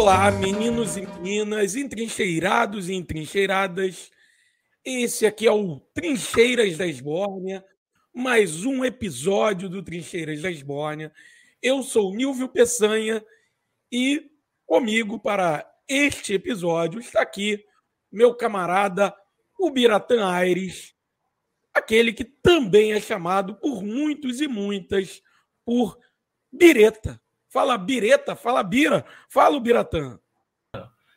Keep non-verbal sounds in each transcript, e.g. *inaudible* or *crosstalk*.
Olá, meninos e meninas, entrincheirados e entrincheiradas. Esse aqui é o Trincheiras da Esbórnia, mais um episódio do Trincheiras da Esbórnia. Eu sou Nilvio Peçanha e comigo para este episódio está aqui meu camarada Ubiratã Aires, aquele que também é chamado por muitos e muitas por Bireta. Fala Bireta, fala Bira, fala o Biratã.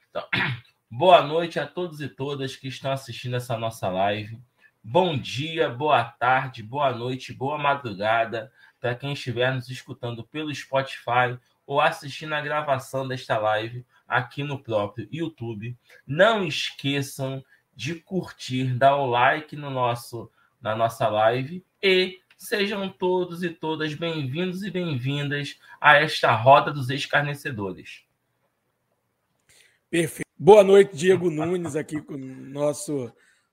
Então, *clears throat* boa noite a todos e todas que estão assistindo essa nossa live. Bom dia, boa tarde, boa noite, boa madrugada para quem estiver nos escutando pelo Spotify ou assistindo a gravação desta live aqui no próprio YouTube. Não esqueçam de curtir, dar o like no nosso na nossa live e Sejam todos e todas bem-vindos e bem-vindas a esta roda dos escarnecedores. Perfeito. Boa noite, Diego Nunes, aqui com o nosso,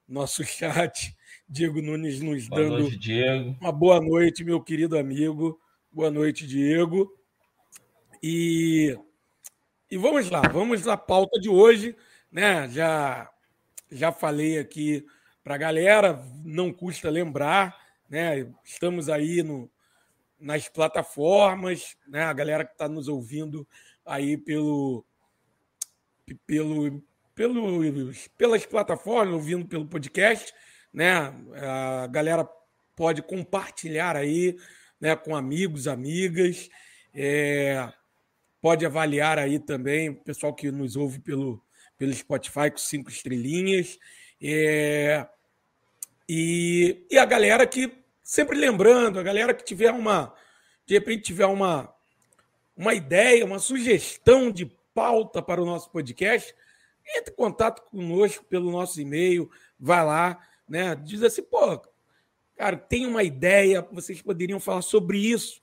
nosso chat. Diego Nunes nos boa dando noite, Diego. uma boa noite, meu querido amigo. Boa noite, Diego. E, e vamos lá, vamos à pauta de hoje. Né? Já, já falei aqui para a galera, não custa lembrar né? Estamos aí no, nas plataformas, né? A galera que está nos ouvindo aí pelo, pelo, pelo, pelas plataformas, ouvindo pelo podcast, né? A galera pode compartilhar aí, né? Com amigos, amigas, é, pode avaliar aí também o pessoal que nos ouve pelo, pelo Spotify com cinco estrelinhas. É, e, e a galera que sempre lembrando, a galera que tiver uma, de repente tiver uma, uma ideia, uma sugestão de pauta para o nosso podcast, entre em contato conosco pelo nosso e-mail, vai lá, né? Diz assim, pô, cara, tem uma ideia, vocês poderiam falar sobre isso.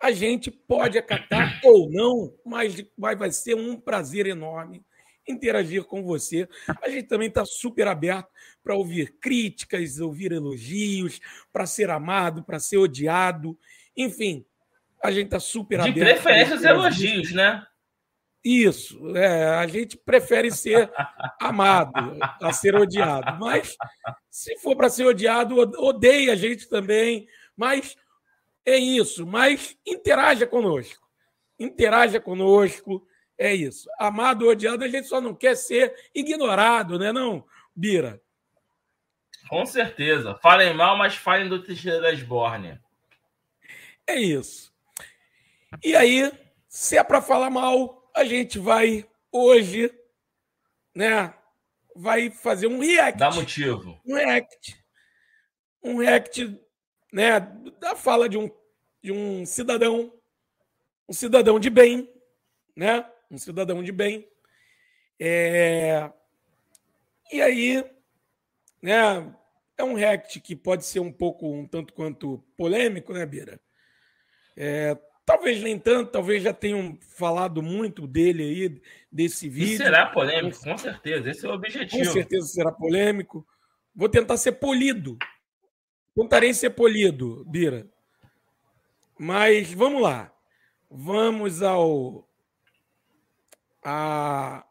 A gente pode acatar ou não, mas vai, vai ser um prazer enorme interagir com você. A gente também está super aberto para ouvir críticas, ouvir elogios, para ser amado, para ser odiado. Enfim, a gente está super De aberto. De preferência, os elogios, né? Isso, é, a gente prefere ser amado a ser odiado. Mas se for para ser odiado, odeia a gente também. Mas é isso. Mas interaja conosco. Interaja conosco é isso. Amado ou odiado, a gente só não quer ser ignorado, né, não, Bira? Com certeza. Falem mal, mas falem do Teixeira da Esbórnia. É isso. E aí, se é para falar mal, a gente vai hoje, né? Vai fazer um react. Dá motivo. Um react. Um react, né? Da fala de um, de um cidadão, um cidadão de bem, né? Um cidadão de bem. É... E aí, né, é um react que pode ser um pouco, um tanto quanto polêmico, né, Bira? É, talvez nem tanto, talvez já tenham falado muito dele aí, desse vídeo. E será polêmico, com certeza, esse é o objetivo. Com certeza será polêmico. Vou tentar ser polido. Tentarei ser polido, Bira. Mas vamos lá. Vamos ao, a,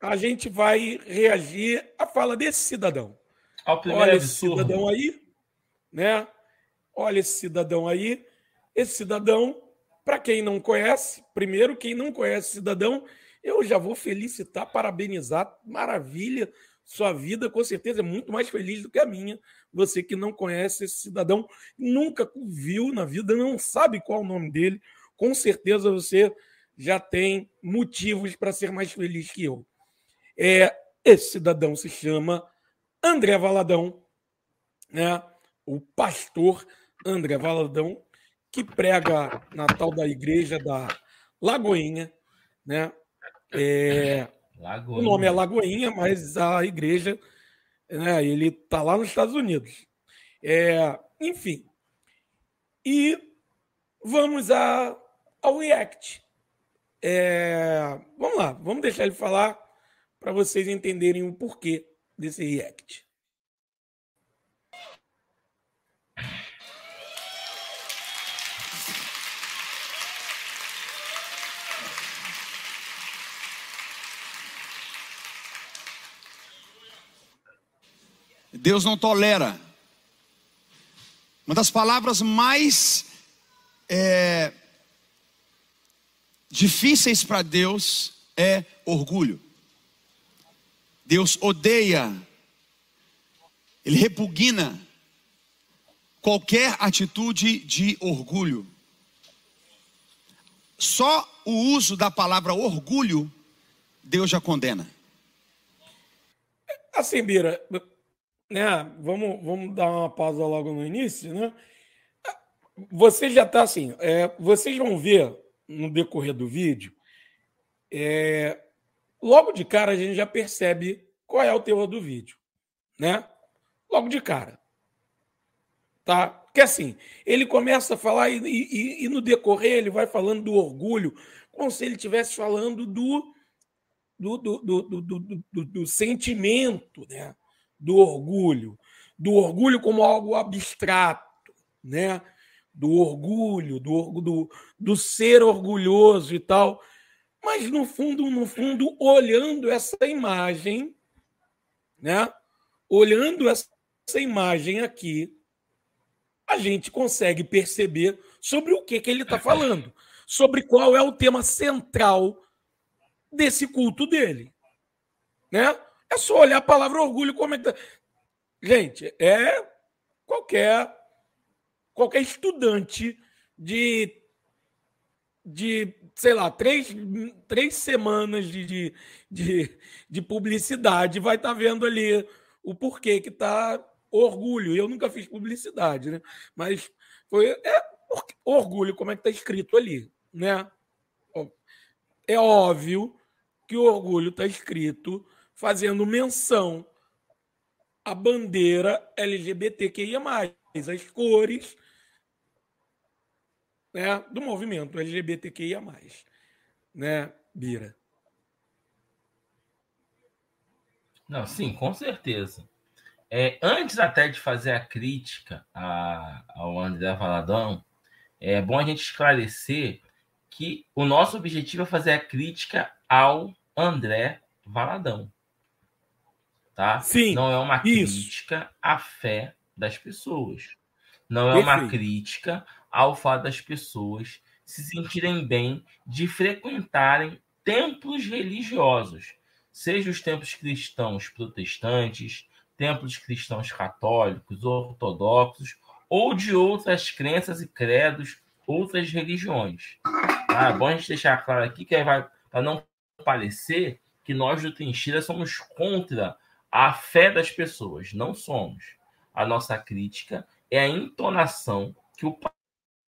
a gente vai reagir à fala desse cidadão. Olha esse cidadão aí, né? Olha esse cidadão aí. Esse cidadão, para quem não conhece, primeiro, quem não conhece cidadão, eu já vou felicitar, parabenizar, maravilha. Sua vida, com certeza, é muito mais feliz do que a minha. Você que não conhece esse cidadão, nunca viu na vida, não sabe qual é o nome dele, com certeza você já tem motivos para ser mais feliz que eu. É, esse cidadão se chama André Valadão, né? o pastor André Valadão, que prega na tal da igreja da Lagoinha. Né? É, Lagoinha. O nome é Lagoinha, mas a igreja né, ele está lá nos Estados Unidos. É, enfim. E vamos a ao React. É... Vamos lá, vamos deixar ele falar para vocês entenderem o porquê desse React. Deus não tolera. Uma das palavras mais é difíceis para Deus é orgulho. Deus odeia, ele repugna qualquer atitude de orgulho. Só o uso da palavra orgulho, Deus já condena. Assim, Bira, né? Vamos, vamos dar uma pausa logo no início, né? Você já está assim, é, vocês vão ver no decorrer do vídeo, é, logo de cara a gente já percebe qual é o teor do vídeo, né? Logo de cara, tá? Porque assim, ele começa a falar e, e, e no decorrer ele vai falando do orgulho, como se ele estivesse falando do do, do, do, do, do sentimento, né? do orgulho, do orgulho como algo abstrato, né? Do orgulho, do, do, do ser orgulhoso e tal. Mas no fundo, no fundo, olhando essa imagem, né? Olhando essa imagem aqui, a gente consegue perceber sobre o que, que ele está falando, sobre qual é o tema central desse culto dele, né? É só olhar a palavra orgulho como é que tá. Gente, é qualquer qualquer estudante de de sei lá três, três semanas de, de, de, de publicidade vai estar tá vendo ali o porquê que tá orgulho. Eu nunca fiz publicidade, né? Mas foi é orgulho como é que tá escrito ali, né? É óbvio que o orgulho está escrito fazendo menção à bandeira LGBTQIA, as cores né, do movimento LGBTQIA, né, Bira? Não, sim, com certeza. É, antes até de fazer a crítica a, ao André Valadão, é bom a gente esclarecer que o nosso objetivo é fazer a crítica ao André Valadão tá? Sim, não é uma isso. crítica à fé das pessoas. Não é Perfeito. uma crítica ao fato das pessoas se sentirem bem de frequentarem templos religiosos, seja os templos cristãos protestantes, templos cristãos católicos, ortodoxos ou de outras crenças e credos, outras religiões. Tá? É bom a gente deixar claro aqui que vai para não parecer que nós do Trincheira somos contra a fé das pessoas. Não somos. A nossa crítica é a entonação que o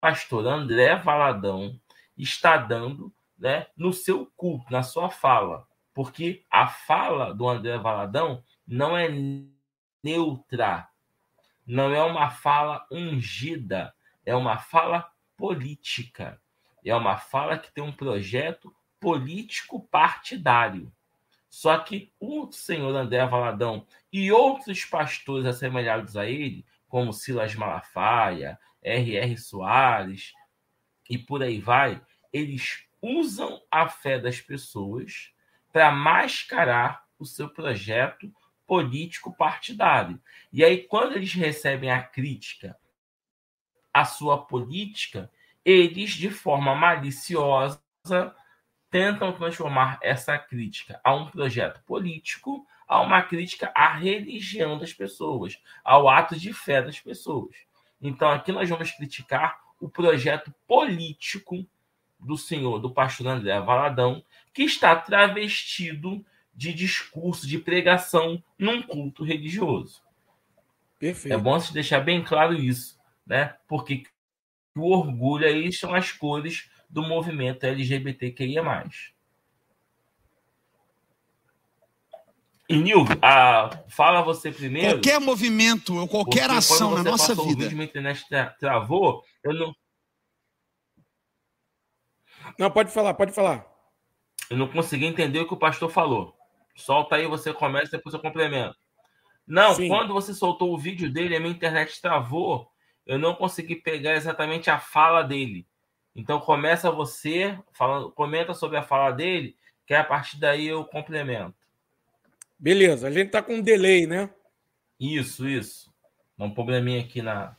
pastor André Valadão está dando né, no seu culto, na sua fala. Porque a fala do André Valadão não é neutra, não é uma fala ungida, é uma fala política. É uma fala que tem um projeto político partidário. Só que o senhor André Valadão e outros pastores assemelhados a ele, como Silas Malafaia, R.R. Soares e por aí vai, eles usam a fé das pessoas para mascarar o seu projeto político partidário. E aí, quando eles recebem a crítica à sua política, eles, de forma maliciosa, tentam transformar essa crítica a um projeto político, a uma crítica à religião das pessoas, ao ato de fé das pessoas. Então, aqui nós vamos criticar o projeto político do senhor, do pastor André Valadão, que está travestido de discurso, de pregação num culto religioso. Perfeito. É bom se deixar bem claro isso, né? Porque o orgulho aí são as cores do movimento LGBTQIA+. E Nilvio, fala você primeiro. Qualquer movimento ou qualquer ação na nossa vida. O vídeo, minha internet travou, eu não. Não, pode falar, pode falar. Eu não consegui entender o que o pastor falou. Solta aí, você começa, depois eu complemento. Não, Sim. quando você soltou o vídeo dele, a minha internet travou. Eu não consegui pegar exatamente a fala dele. Então começa você, falando, comenta sobre a fala dele, que a partir daí eu complemento. Beleza, a gente está com um delay, né? Isso, isso. Dá um probleminha aqui na.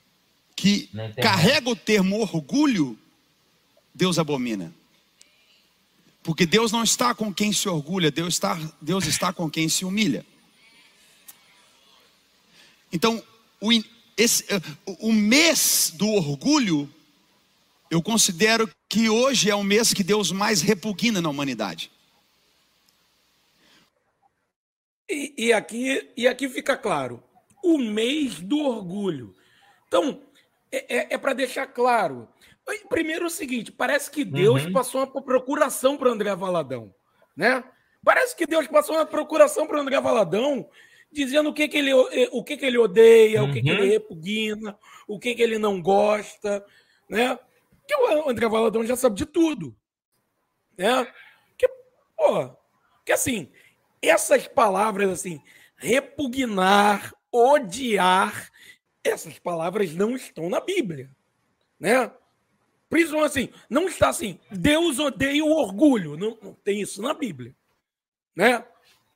Que na carrega o termo orgulho, Deus abomina. Porque Deus não está com quem se orgulha, Deus está, Deus está com quem se humilha. Então, o, esse, eh, o mês do orgulho, eu considero que hoje é o mês que Deus mais repugna na humanidade. E, e, aqui, e aqui fica claro: o mês do orgulho. Então, é, é, é para deixar claro. Primeiro o seguinte: parece que Deus uhum. passou uma procuração para André Valadão. Né? Parece que Deus passou uma procuração para André Valadão dizendo o que, que, ele, eh, o que, que ele odeia, uhum. o que, que ele uhum. repugna, o que, que ele não gosta, né? Que o André Valadão já sabe de tudo, né? Que, pô, que assim, essas palavras assim, repugnar, odiar, essas palavras não estão na Bíblia, né? Principalmente assim, não está assim, Deus odeia o orgulho, não, não tem isso na Bíblia, né?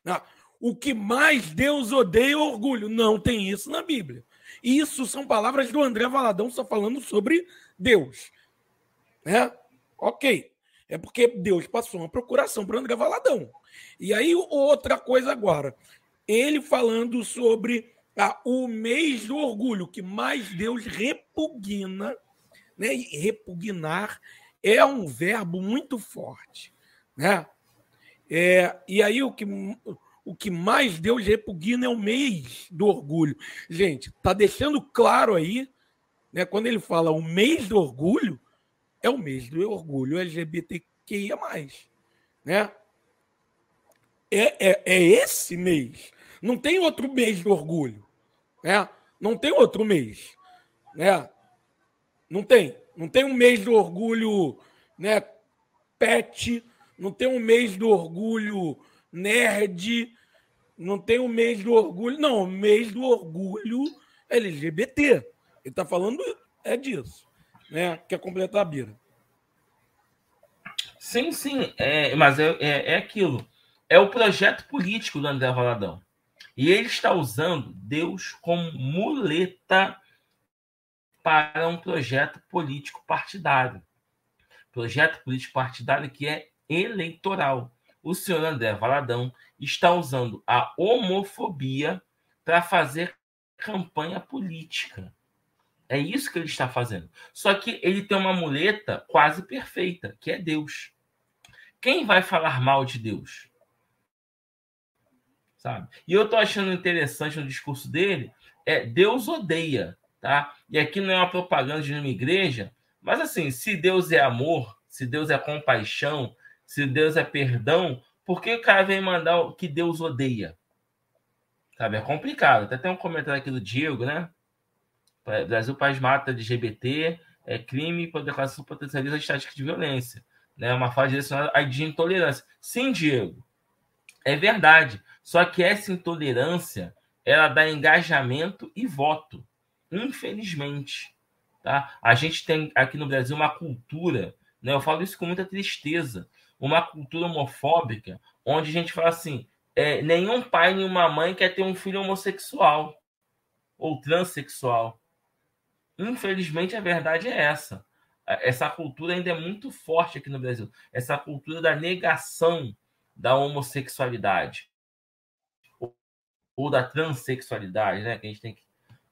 Não. O que mais Deus odeia é orgulho. Não tem isso na Bíblia. Isso são palavras do André Valadão só falando sobre Deus. Né? Ok. É porque Deus passou uma procuração para André Valadão. E aí, outra coisa agora. Ele falando sobre ah, o mês do orgulho, que mais Deus repugna. Né? E repugnar é um verbo muito forte. Né? É, e aí, o que o que mais Deus repugna é o mês do orgulho. Gente, tá deixando claro aí, né, quando ele fala o mês do orgulho, é o mês do orgulho LGBTQIA+. Né? É, é, é esse mês. Não tem outro mês do orgulho. Né? Não tem outro mês. Né? Não tem. Não tem um mês do orgulho né, pet, não tem um mês do orgulho nerd, não tem o mês do orgulho. Não, mês do orgulho LGBT. Ele está falando é disso. Né? Quer completar a Bira. Sim, sim. É, mas é, é, é aquilo. É o projeto político do André Valadão. E ele está usando Deus como muleta para um projeto político partidário. Projeto político partidário que é eleitoral o senhor André Valadão está usando a homofobia para fazer campanha política. É isso que ele está fazendo. Só que ele tem uma muleta quase perfeita, que é Deus. Quem vai falar mal de Deus? Sabe? E eu estou achando interessante no discurso dele, é Deus odeia, tá? E aqui não é uma propaganda de uma igreja, mas assim, se Deus é amor, se Deus é compaixão, se Deus é perdão, por que o cara vem mandar o que Deus odeia? Sabe, é complicado. Até tem um comentário aqui do Diego, né? Brasil Paz mata LGBT, é crime por declaração potencializa a estática de violência. Né? Uma fala direcionada à de intolerância. Sim, Diego, é verdade. Só que essa intolerância ela dá engajamento e voto. Infelizmente. Tá? A gente tem aqui no Brasil uma cultura, né? eu falo isso com muita tristeza, uma cultura homofóbica, onde a gente fala assim: é, nenhum pai, nenhuma mãe quer ter um filho homossexual ou transexual. Infelizmente, a verdade é essa. Essa cultura ainda é muito forte aqui no Brasil. Essa cultura da negação da homossexualidade ou da transexualidade, né? Que a gente tem que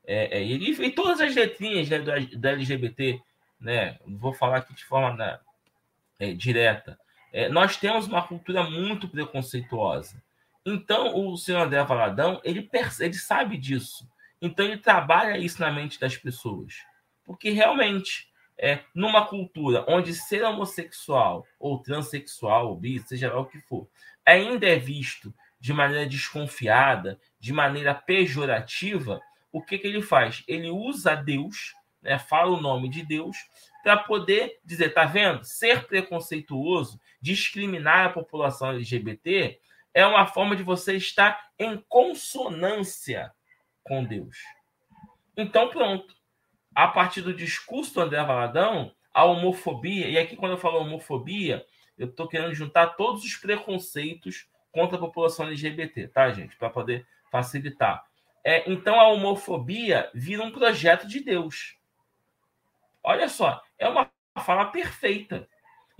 é, é, e, e, todas as letrinhas né, do, da LGBT, né? Vou falar aqui de forma né, é, direta, é, nós temos uma cultura muito preconceituosa. Então, o senhor André Valadão, ele, ele sabe disso. Então, ele trabalha isso na mente das pessoas. Porque, realmente, é, numa cultura onde ser homossexual ou transexual, ou bi, seja lá o que for, ainda é visto de maneira desconfiada, de maneira pejorativa, o que, que ele faz? Ele usa Deus, né, fala o nome de Deus, para poder dizer, tá vendo? Ser preconceituoso, discriminar a população LGBT é uma forma de você estar em consonância com Deus. Então, pronto. A partir do discurso do André Valadão, a homofobia, e aqui quando eu falo homofobia, eu estou querendo juntar todos os preconceitos contra a população LGBT, tá, gente? Para poder facilitar. É, então a homofobia vira um projeto de Deus. Olha só, é uma fala perfeita.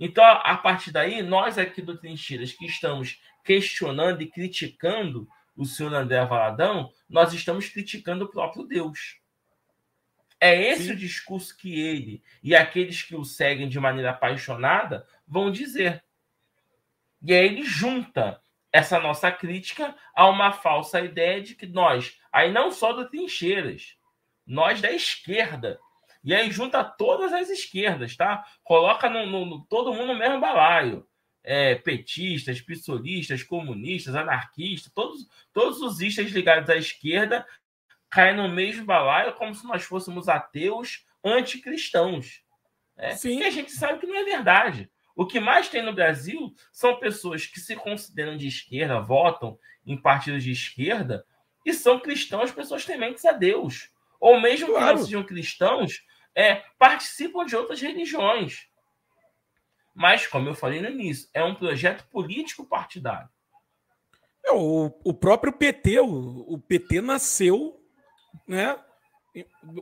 Então, a partir daí, nós aqui do Trincheiras que estamos questionando e criticando o senhor André Valadão, nós estamos criticando o próprio Deus. É esse Sim. o discurso que ele e aqueles que o seguem de maneira apaixonada vão dizer. E aí ele junta essa nossa crítica a uma falsa ideia de que nós, aí não só do Trincheiras, nós da esquerda, e aí junta todas as esquerdas, tá? Coloca no, no, no todo mundo no mesmo balaio. É, petistas, pistolistas, comunistas, anarquistas, todos, todos os istas ligados à esquerda caem no mesmo balaio como se nós fôssemos ateus anticristãos. Né? Sim. E a gente sabe que não é verdade. O que mais tem no Brasil são pessoas que se consideram de esquerda, votam em partidos de esquerda e são cristãos, pessoas tementes a Deus. Ou mesmo claro. que não sejam cristãos, é, participam de outras religiões. Mas, como eu falei no início, é um projeto político partidário. É, o, o próprio PT, o, o PT nasceu né,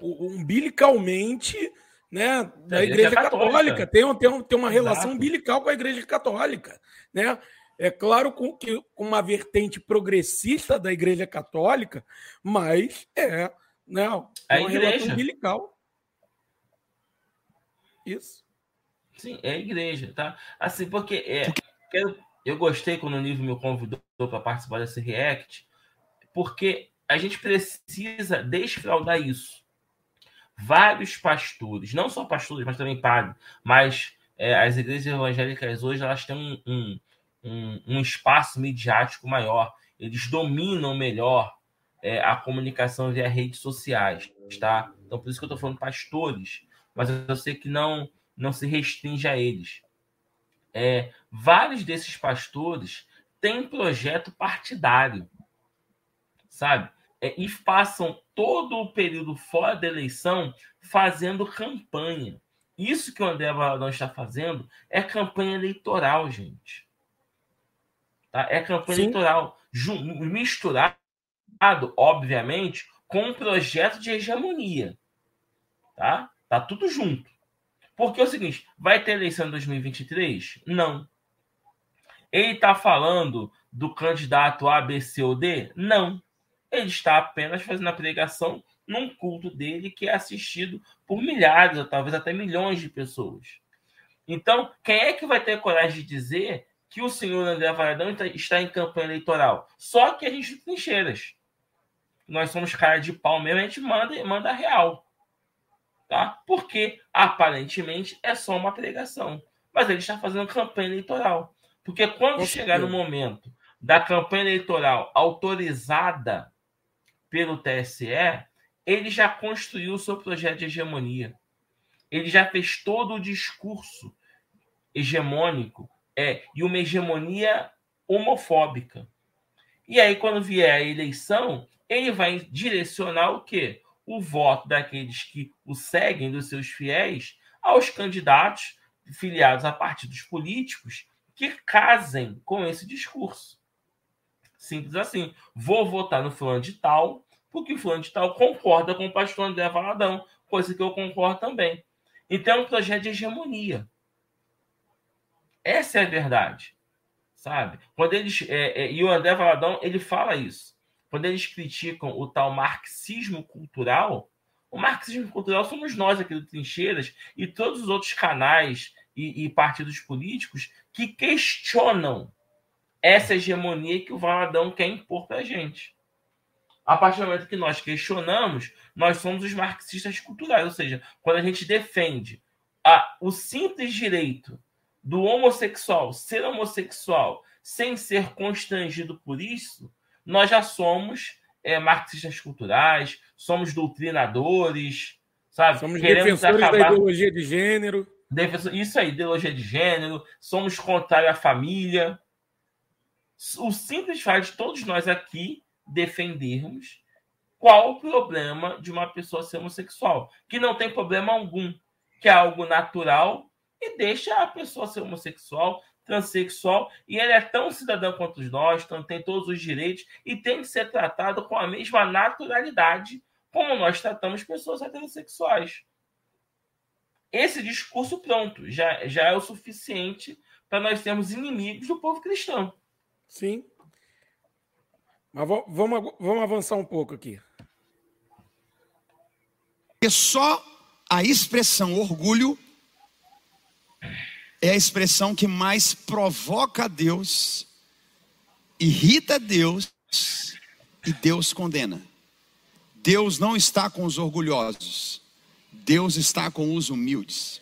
umbilicalmente né, da Igreja, Igreja Católica. Católica. Tem, tem, tem uma relação Exato. umbilical com a Igreja Católica. Né? É claro com que com uma vertente progressista da Igreja Católica, mas é né, uma a igreja. relação umbilical. Isso. Sim, é a igreja, tá? Assim, porque é, eu, eu gostei quando o Nível me convidou para participar desse react, porque a gente precisa desfraudar isso. Vários pastores, não só pastores, mas também padres, mas é, as igrejas evangélicas hoje elas têm um, um, um, um espaço midiático maior, eles dominam melhor é, a comunicação via redes sociais, tá? Então, por isso que eu estou falando pastores, mas eu sei que não não se restringe a eles. É, vários desses pastores têm projeto partidário, sabe? É, e passam todo o período fora da eleição fazendo campanha. Isso que o André Valadão está fazendo é campanha eleitoral, gente. Tá? É campanha Sim. eleitoral. Misturado, obviamente, com um projeto de hegemonia. Tá? Tá tudo junto. Porque é o seguinte, vai ter eleição em 2023? Não. Ele está falando do candidato A, B, C ou D? Não. Ele está apenas fazendo a pregação num culto dele que é assistido por milhares, ou talvez até milhões de pessoas. Então, quem é que vai ter coragem de dizer que o senhor André Varadão está em campanha eleitoral? Só que a gente tem trincheiras. Nós somos cara de pau mesmo, a gente manda, manda real tá? Porque aparentemente é só uma pregação, mas ele está fazendo campanha eleitoral. Porque quando chegar no momento da campanha eleitoral autorizada pelo TSE, ele já construiu o seu projeto de hegemonia. Ele já fez todo o discurso hegemônico é, e uma hegemonia homofóbica. E aí, quando vier a eleição, ele vai direcionar o quê? O voto daqueles que o seguem, dos seus fiéis, aos candidatos filiados a partidos políticos que casem com esse discurso. Simples assim. Vou votar no fulano de tal, porque o fulano de tal concorda com o pastor André Valadão, coisa que eu concordo também. Então é um projeto de hegemonia. Essa é a verdade. Sabe? Quando eles. É, é, e o André Valadão, ele fala isso quando eles criticam o tal marxismo cultural, o marxismo cultural somos nós aqui do Trincheiras e todos os outros canais e, e partidos políticos que questionam essa hegemonia que o Valadão quer impor para a gente. A partir do momento que nós questionamos, nós somos os marxistas culturais, ou seja, quando a gente defende a, o simples direito do homossexual ser homossexual sem ser constrangido por isso, nós já somos é, marxistas culturais, somos doutrinadores, sabe? Somos Queremos defensores acabar... da ideologia de gênero. Isso aí, ideologia de gênero, somos contrários à família. O simples fato de todos nós aqui defendermos qual o problema de uma pessoa ser homossexual, que não tem problema algum, que é algo natural e deixa a pessoa ser homossexual, transexual e ele é tão cidadão quanto nós, então tem todos os direitos e tem que ser tratado com a mesma naturalidade como nós tratamos pessoas heterossexuais. Esse discurso pronto já, já é o suficiente para nós termos inimigos do povo cristão. Sim. Mas vamos, vamos avançar um pouco aqui. Porque só a expressão orgulho é a expressão que mais provoca a Deus, irrita Deus e Deus condena. Deus não está com os orgulhosos, Deus está com os humildes.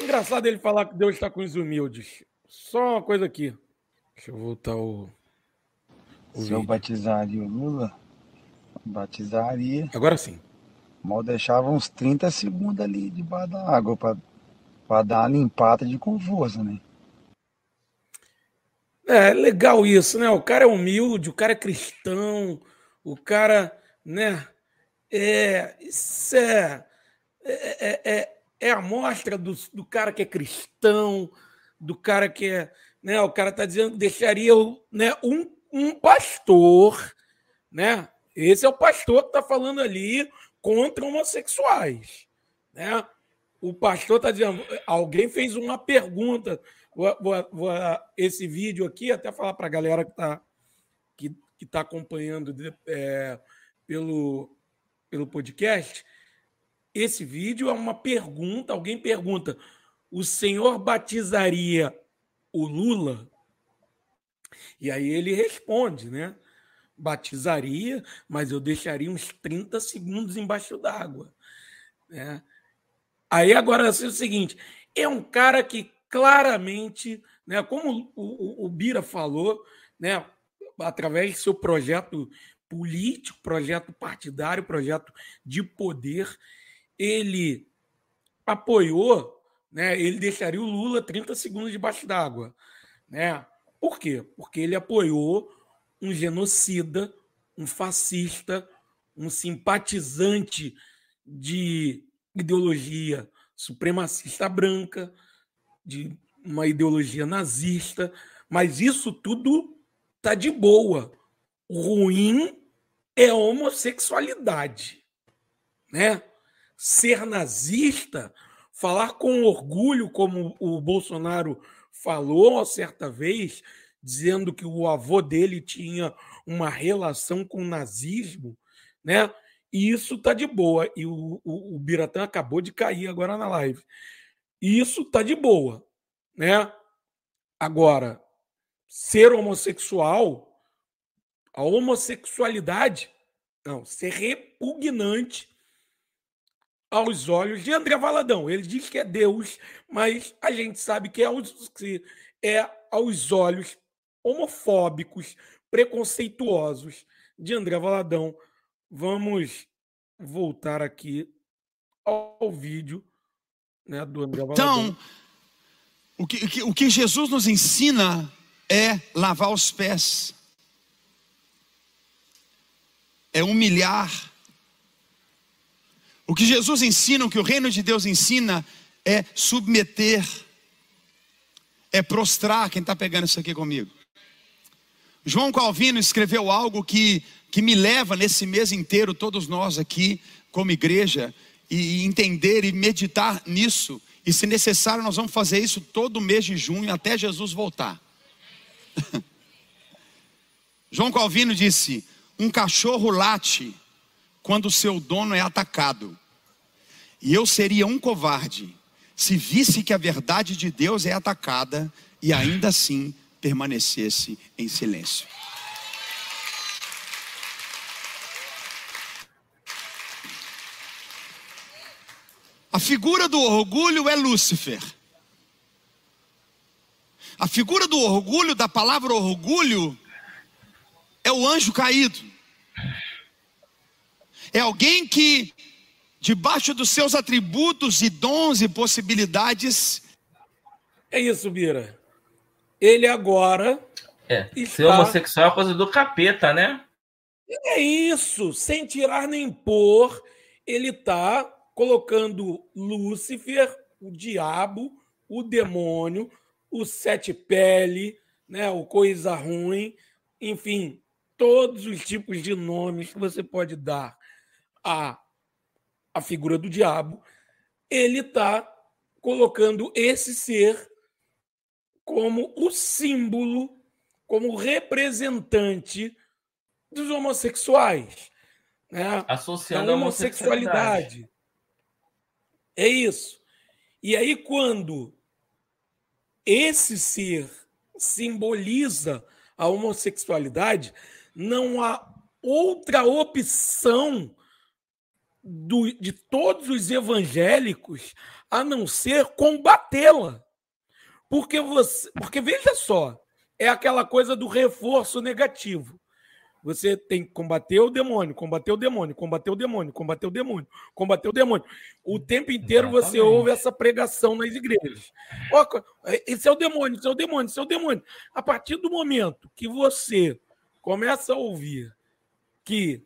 Engraçado ele falar que Deus está com os humildes. Só uma coisa aqui. Deixa eu voltar o. o Se vídeo. eu batizaria o Lula, batizaria. Agora sim. Mal deixava uns 30 segundos ali debaixo da água para dar uma limpada de confusa, né? É, legal isso, né? O cara é humilde, o cara é cristão, o cara, né? É, isso é, é, é, é, é a mostra do, do cara que é cristão, do cara que é. Né, o cara está dizendo que deixaria né, um, um pastor, né? Esse é o pastor que está falando ali contra homossexuais. Né? O pastor está dizendo. Alguém fez uma pergunta Vou, vou, vou, esse vídeo aqui, até falar para a galera que está que, que tá acompanhando é, pelo, pelo podcast. Esse vídeo é uma pergunta. Alguém pergunta: o senhor batizaria o Lula? E aí ele responde, né? Batizaria, mas eu deixaria uns 30 segundos embaixo d'água. Né? Aí agora é o seguinte: é um cara que claramente, né, como o, o, o Bira falou, né, através do seu projeto político, projeto partidário, projeto de poder, ele apoiou, né, ele deixaria o Lula 30 segundos debaixo d'água. Né? Por quê? Porque ele apoiou um genocida, um fascista, um simpatizante de ideologia supremacista branca, de uma ideologia nazista, mas isso tudo tá de boa. O ruim é a homossexualidade, né? Ser nazista, falar com orgulho, como o Bolsonaro falou certa vez, dizendo que o avô dele tinha uma relação com o nazismo, né? E isso tá de boa. E o, o, o Biratã acabou de cair agora na live. E isso tá de boa, né? Agora, ser homossexual, a homossexualidade, não, ser repugnante aos olhos de André Valadão. Ele diz que é Deus, mas a gente sabe que é aos, que é aos olhos homofóbicos, preconceituosos de André Valadão. Vamos voltar aqui ao vídeo né, do André Então, o que, o que Jesus nos ensina é lavar os pés, é humilhar. O que Jesus ensina, o que o reino de Deus ensina, é submeter, é prostrar. Quem está pegando isso aqui comigo? João Calvino escreveu algo que, que me leva nesse mês inteiro, todos nós aqui, como igreja, e entender e meditar nisso. E se necessário, nós vamos fazer isso todo mês de junho até Jesus voltar. *laughs* João Calvino disse: Um cachorro late quando seu dono é atacado. E eu seria um covarde se visse que a verdade de Deus é atacada e ainda assim permanecesse em silêncio. A figura do orgulho é Lúcifer. A figura do orgulho, da palavra orgulho, é o anjo caído. É alguém que, debaixo dos seus atributos e dons e possibilidades. É isso, Bira. Ele agora. É, está... ser homossexual é coisa do capeta, né? É isso, sem tirar nem pôr, ele está colocando Lúcifer, o diabo, o demônio, o sete pele, né, o coisa ruim, enfim, todos os tipos de nomes que você pode dar à, à figura do diabo, ele está colocando esse ser como o símbolo, como representante dos homossexuais. Né? Associando a homossexualidade. É isso. E aí, quando esse ser simboliza a homossexualidade, não há outra opção do, de todos os evangélicos a não ser combatê-la. Porque você, porque veja só, é aquela coisa do reforço negativo. Você tem que combater o demônio, combater o demônio, combater o demônio, combater o demônio, combater o demônio. O tempo inteiro Exatamente. você ouve essa pregação nas igrejas. Esse é o demônio, esse é o demônio, esse é o demônio. A partir do momento que você começa a ouvir que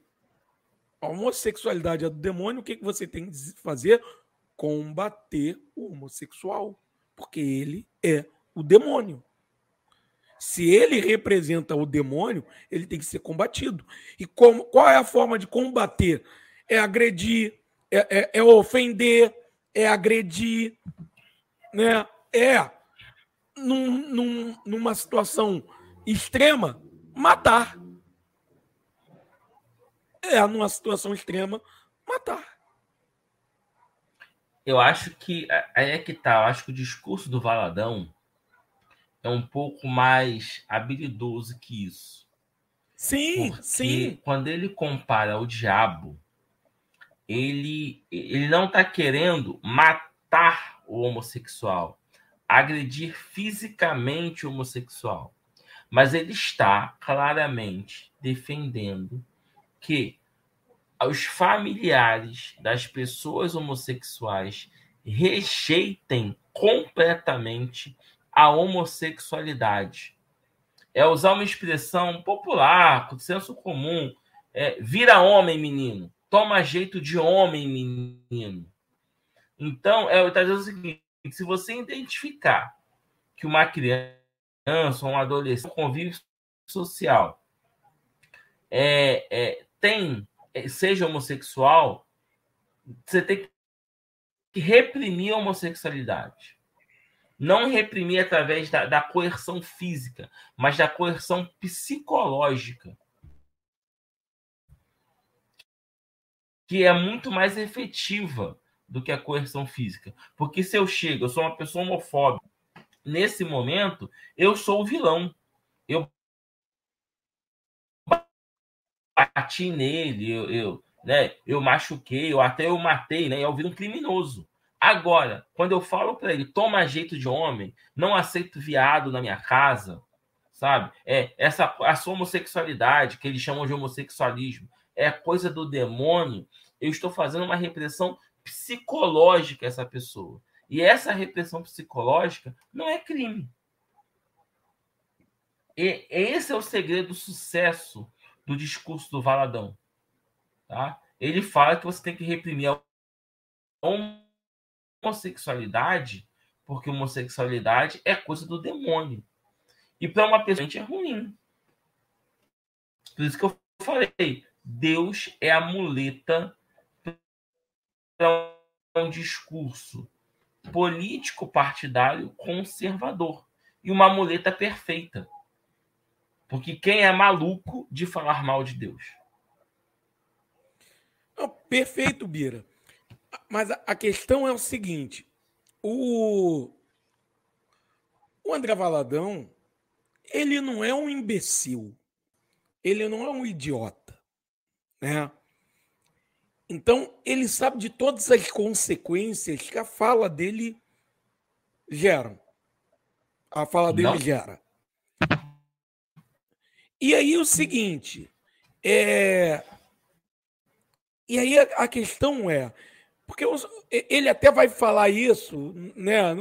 a homossexualidade é do demônio, o que você tem que fazer? Combater o homossexual, porque ele é o demônio. Se ele representa o demônio, ele tem que ser combatido. E como, qual é a forma de combater? É agredir, é, é, é ofender, é agredir, né? É, num, num, numa situação extrema, matar. É, numa situação extrema, matar. Eu acho que aí é que tá. Eu acho que o discurso do Valadão é um pouco mais habilidoso que isso. Sim, Porque sim. Quando ele compara o diabo, ele, ele não está querendo matar o homossexual, agredir fisicamente o homossexual, mas ele está claramente defendendo que os familiares das pessoas homossexuais rejeitem completamente a homossexualidade. É usar uma expressão popular, com senso comum. É, vira homem, menino. Toma jeito de homem, menino. Então, é, está dizendo o seguinte: se você identificar que uma criança, um adolescente, um convívio social, é, é, tem, é, seja homossexual, você tem que reprimir a homossexualidade. Não reprimir através da, da coerção física, mas da coerção psicológica. Que é muito mais efetiva do que a coerção física. Porque se eu chego, eu sou uma pessoa homofóbica, nesse momento, eu sou o vilão. Eu bati nele, eu, eu, né, eu machuquei, ou até eu matei, né? Eu viro um criminoso. Agora, quando eu falo para ele, toma jeito de homem, não aceito viado na minha casa, sabe? É essa a sua homossexualidade, que eles chamam de homossexualismo, é coisa do demônio. Eu estou fazendo uma repressão psicológica a essa pessoa. E essa repressão psicológica não é crime. E esse é o segredo do sucesso do discurso do Valadão. Tá? Ele fala que você tem que reprimir a homossexualidade, porque homossexualidade é coisa do demônio. E para uma pessoa é ruim. Por isso que eu falei, Deus é a muleta para um discurso político partidário conservador e uma muleta perfeita. Porque quem é maluco de falar mal de Deus? Não, perfeito, Bira. Mas a questão é o seguinte: o, o André Valadão, ele não é um imbecil, ele não é um idiota, né? Então, ele sabe de todas as consequências que a fala dele gera. A fala dele não. gera. E aí o seguinte, é... e aí a questão é, porque ele até vai falar isso, né?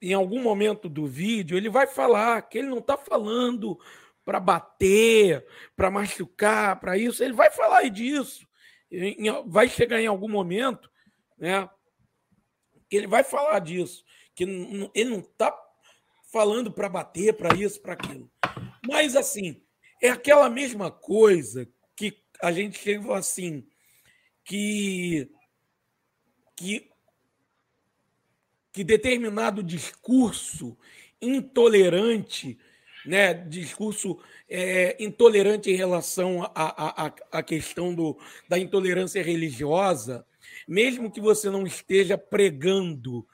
Em algum momento do vídeo, ele vai falar que ele não está falando para bater, para machucar, para isso. Ele vai falar disso. Vai chegar em algum momento, né? Ele vai falar disso. Que ele não está falando para bater, para isso, para aquilo. Mas, assim, é aquela mesma coisa que a gente chegou assim, que, que, que determinado discurso intolerante né, discurso é, intolerante em relação à, questão do, da intolerância religiosa, mesmo que você não esteja pregando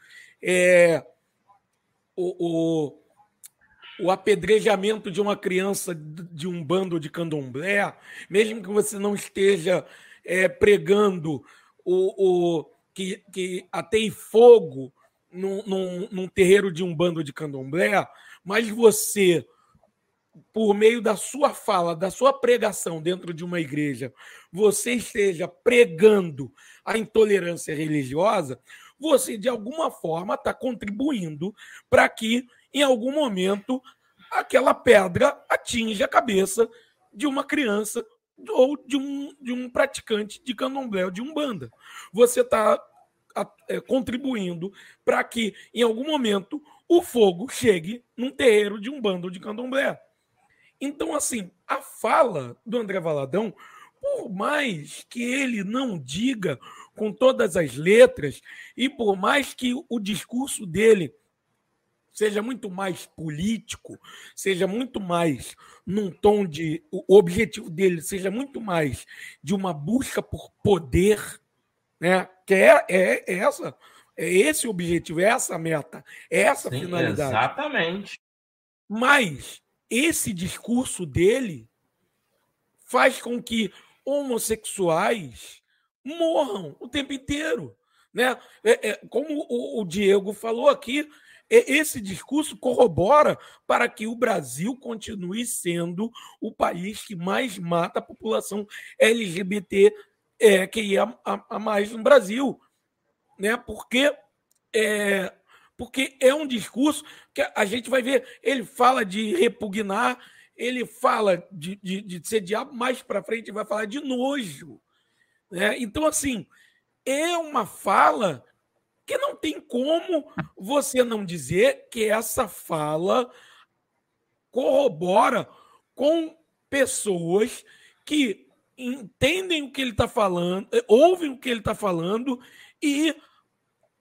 é, o, o, o, apedrejamento de uma criança de um bando de candomblé, mesmo que você não esteja é, pregando o, o que, que atei fogo num, num, num terreiro de um bando de candomblé, mas você por meio da sua fala, da sua pregação dentro de uma igreja, você esteja pregando a intolerância religiosa, você de alguma forma está contribuindo para que, em algum momento, aquela pedra atinja a cabeça de uma criança ou de um, de um praticante de candomblé ou de umbanda. Você está é, contribuindo para que, em algum momento, o fogo chegue num terreiro de um bando de candomblé. Então, assim, a fala do André Valadão, por mais que ele não diga com todas as letras, e por mais que o discurso dele seja muito mais político, seja muito mais num tom de. O objetivo dele seja muito mais de uma busca por poder, né? Que é, é, é essa. É esse o objetivo, é essa a meta, é essa a finalidade. Exatamente. Mas esse discurso dele faz com que homossexuais morram o tempo inteiro. Né? É, é, como o, o, Diego falou aqui, esse discurso corrobora para que o Brasil continue sendo o país que mais mata a população LGBT é, que ia a, a, mais no Brasil. Né? Porque é, porque é um discurso que a gente vai ver. Ele fala de repugnar, ele fala de, de, de ser diabo, mais para frente vai falar de nojo. Né? Então, assim, é uma fala que não tem como você não dizer que essa fala corrobora com pessoas que entendem o que ele está falando, ouvem o que ele está falando e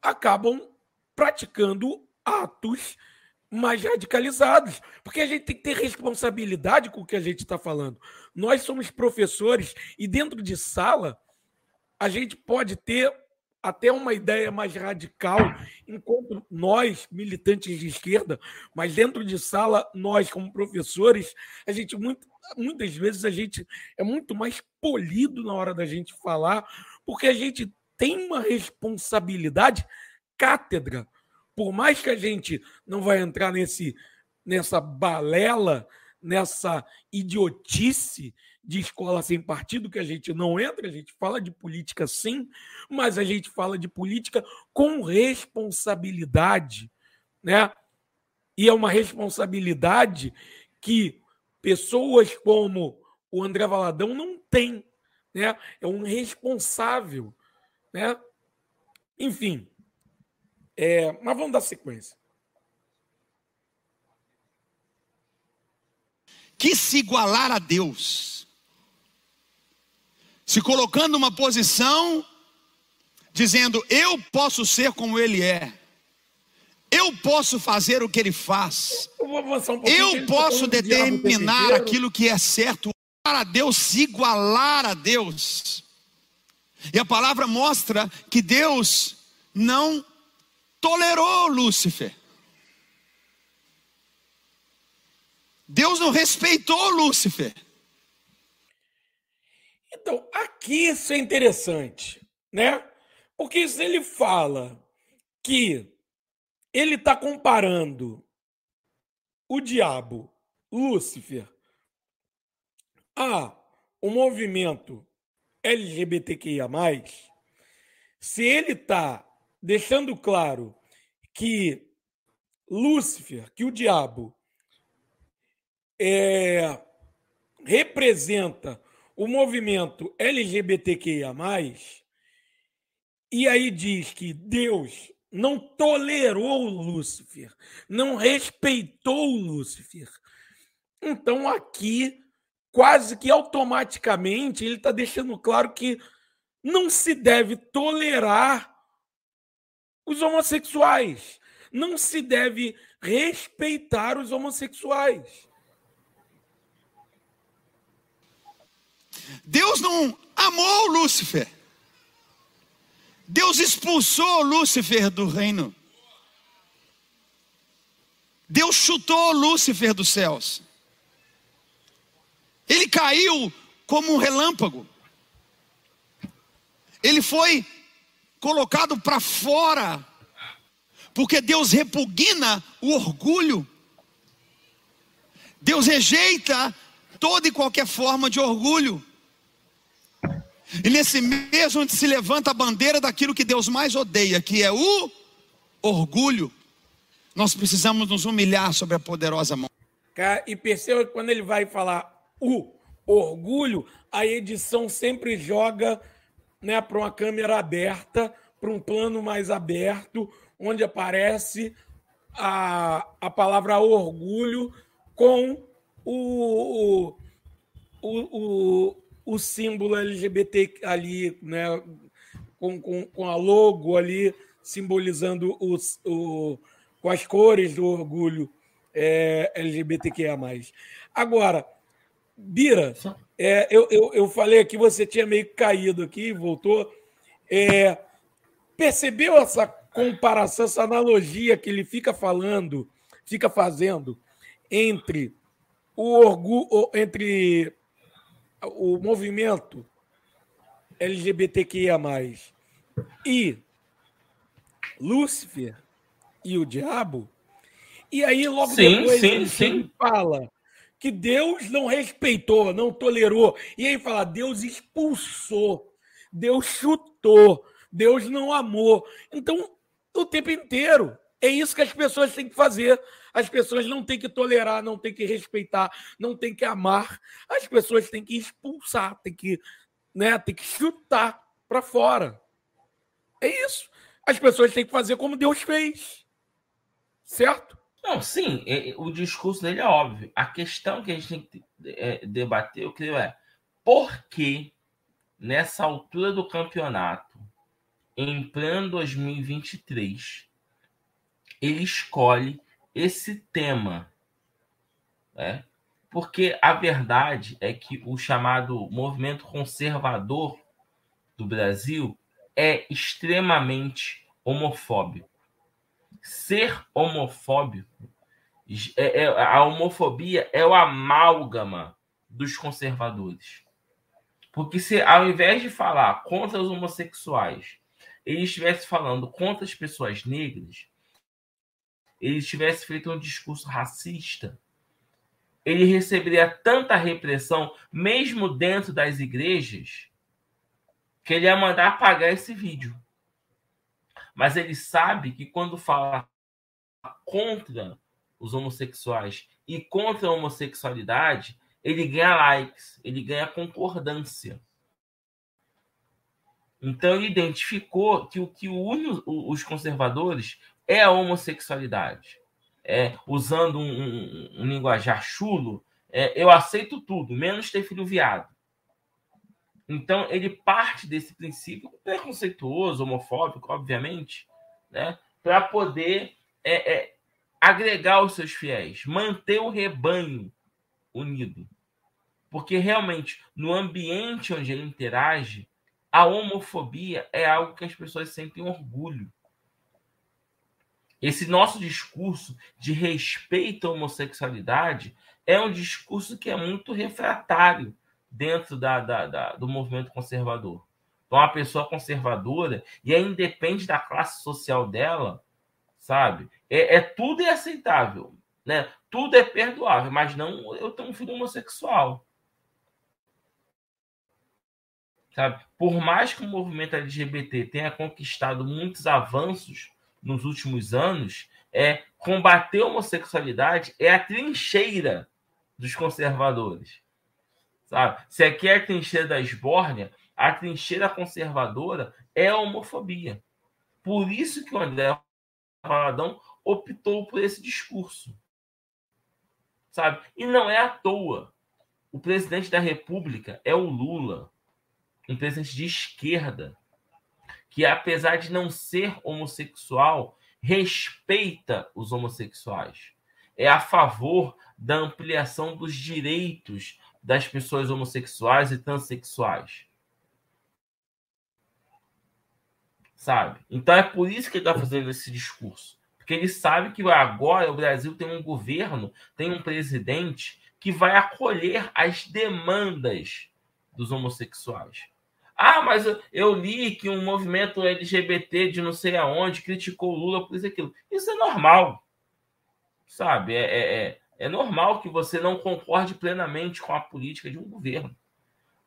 acabam praticando atos mais radicalizados, porque a gente tem que ter responsabilidade com o que a gente está falando. Nós somos professores e dentro de sala a gente pode ter até uma ideia mais radical, enquanto nós, militantes de esquerda, mas dentro de sala, nós, como professores, a gente muito, muitas vezes a gente é muito mais polido na hora da gente falar, porque a gente tem uma responsabilidade cátedra. Por mais que a gente não vai entrar nesse nessa balela, nessa idiotice de escola sem partido que a gente não entra, a gente fala de política sim, mas a gente fala de política com responsabilidade, né? E é uma responsabilidade que pessoas como o André Valadão não têm, né? É um responsável, né? Enfim, é, mas vamos dar sequência. Que se igualar a Deus, se colocando numa posição, dizendo: Eu posso ser como Ele é, eu posso fazer o que Ele faz, um eu posso determinar aquilo que é certo, para Deus, se igualar a Deus. E a palavra mostra que Deus não tolerou Lúcifer. Deus não respeitou Lúcifer. Então, aqui isso é interessante, né? Porque se ele fala que ele está comparando o diabo, Lúcifer, a o movimento LGBTQIA, se ele está deixando claro que Lúcifer, que o diabo, é, representa o movimento LGBTQIA, e aí diz que Deus não tolerou Lúcifer, não respeitou Lúcifer. Então aqui, quase que automaticamente, ele está deixando claro que não se deve tolerar os homossexuais, não se deve respeitar os homossexuais. Deus não amou Lúcifer. Deus expulsou Lúcifer do reino. Deus chutou Lúcifer dos céus. Ele caiu como um relâmpago. Ele foi colocado para fora, porque Deus repugna o orgulho. Deus rejeita toda e qualquer forma de orgulho. E nesse mês onde se levanta a bandeira daquilo que Deus mais odeia, que é o orgulho, nós precisamos nos humilhar sobre a poderosa mão. E perceba que quando ele vai falar o orgulho, a edição sempre joga né, para uma câmera aberta, para um plano mais aberto, onde aparece a, a palavra orgulho com o, o, o, o símbolo LGBT ali, né, com, com, com a logo ali, simbolizando os, o, com as cores do orgulho é, LGBTQIA. Agora, Bira, é, eu, eu, eu falei aqui, você tinha meio caído aqui, voltou. É, percebeu essa comparação, essa analogia que ele fica falando, fica fazendo entre o orgulho, entre o movimento LGBTQIA, e Lúcifer e o diabo? E aí, logo sim, depois, sim, ele sim. fala que Deus não respeitou, não tolerou. E aí fala: Deus expulsou, Deus chutou, Deus não amou. Então, o tempo inteiro, é isso que as pessoas têm que fazer. As pessoas não têm que tolerar, não têm que respeitar, não têm que amar. As pessoas têm que expulsar, têm que, né, têm que chutar para fora. É isso. As pessoas têm que fazer como Deus fez. Certo? Não, sim, o discurso dele é óbvio. A questão que a gente tem que é, debater, eu creio, é por que nessa altura do campeonato, em pleno 2023, ele escolhe esse tema? Né? Porque a verdade é que o chamado movimento conservador do Brasil é extremamente homofóbico ser homofóbico, é, é, a homofobia é o amálgama dos conservadores. Porque se ao invés de falar contra os homossexuais, ele estivesse falando contra as pessoas negras, ele tivesse feito um discurso racista, ele receberia tanta repressão, mesmo dentro das igrejas, que ele ia mandar apagar esse vídeo mas ele sabe que quando fala contra os homossexuais e contra a homossexualidade, ele ganha likes, ele ganha concordância. Então ele identificou que o que une os conservadores é a homossexualidade. É, usando um, um, um linguajar chulo, é, eu aceito tudo, menos ter filho viado. Então, ele parte desse princípio preconceituoso, homofóbico, obviamente, né, para poder é, é, agregar os seus fiéis, manter o rebanho unido. Porque realmente, no ambiente onde ele interage, a homofobia é algo que as pessoas sentem orgulho. Esse nosso discurso de respeito à homossexualidade é um discurso que é muito refratário dentro da, da, da, do movimento conservador. Então, uma pessoa conservadora, e aí independe da classe social dela, sabe? É, é tudo é aceitável, né? Tudo é perdoável, mas não eu tenho um filho homossexual. Sabe? Por mais que o movimento LGBT tenha conquistado muitos avanços nos últimos anos, é combater a homossexualidade é a trincheira dos conservadores Sabe? Se aqui é a trincheira da esbórnia, a trincheira conservadora é a homofobia. Por isso que o André Valadão optou por esse discurso. Sabe? E não é à toa. O presidente da República é o Lula, um presidente de esquerda, que apesar de não ser homossexual, respeita os homossexuais. É a favor da ampliação dos direitos das pessoas homossexuais e transexuais. Sabe? Então é por isso que ele está fazendo esse discurso. Porque ele sabe que agora o Brasil tem um governo, tem um presidente que vai acolher as demandas dos homossexuais. Ah, mas eu li que um movimento LGBT de não sei aonde criticou o Lula por isso e aquilo. Isso é normal. Sabe? É, é, é, é normal que você não concorde plenamente com a política de um governo.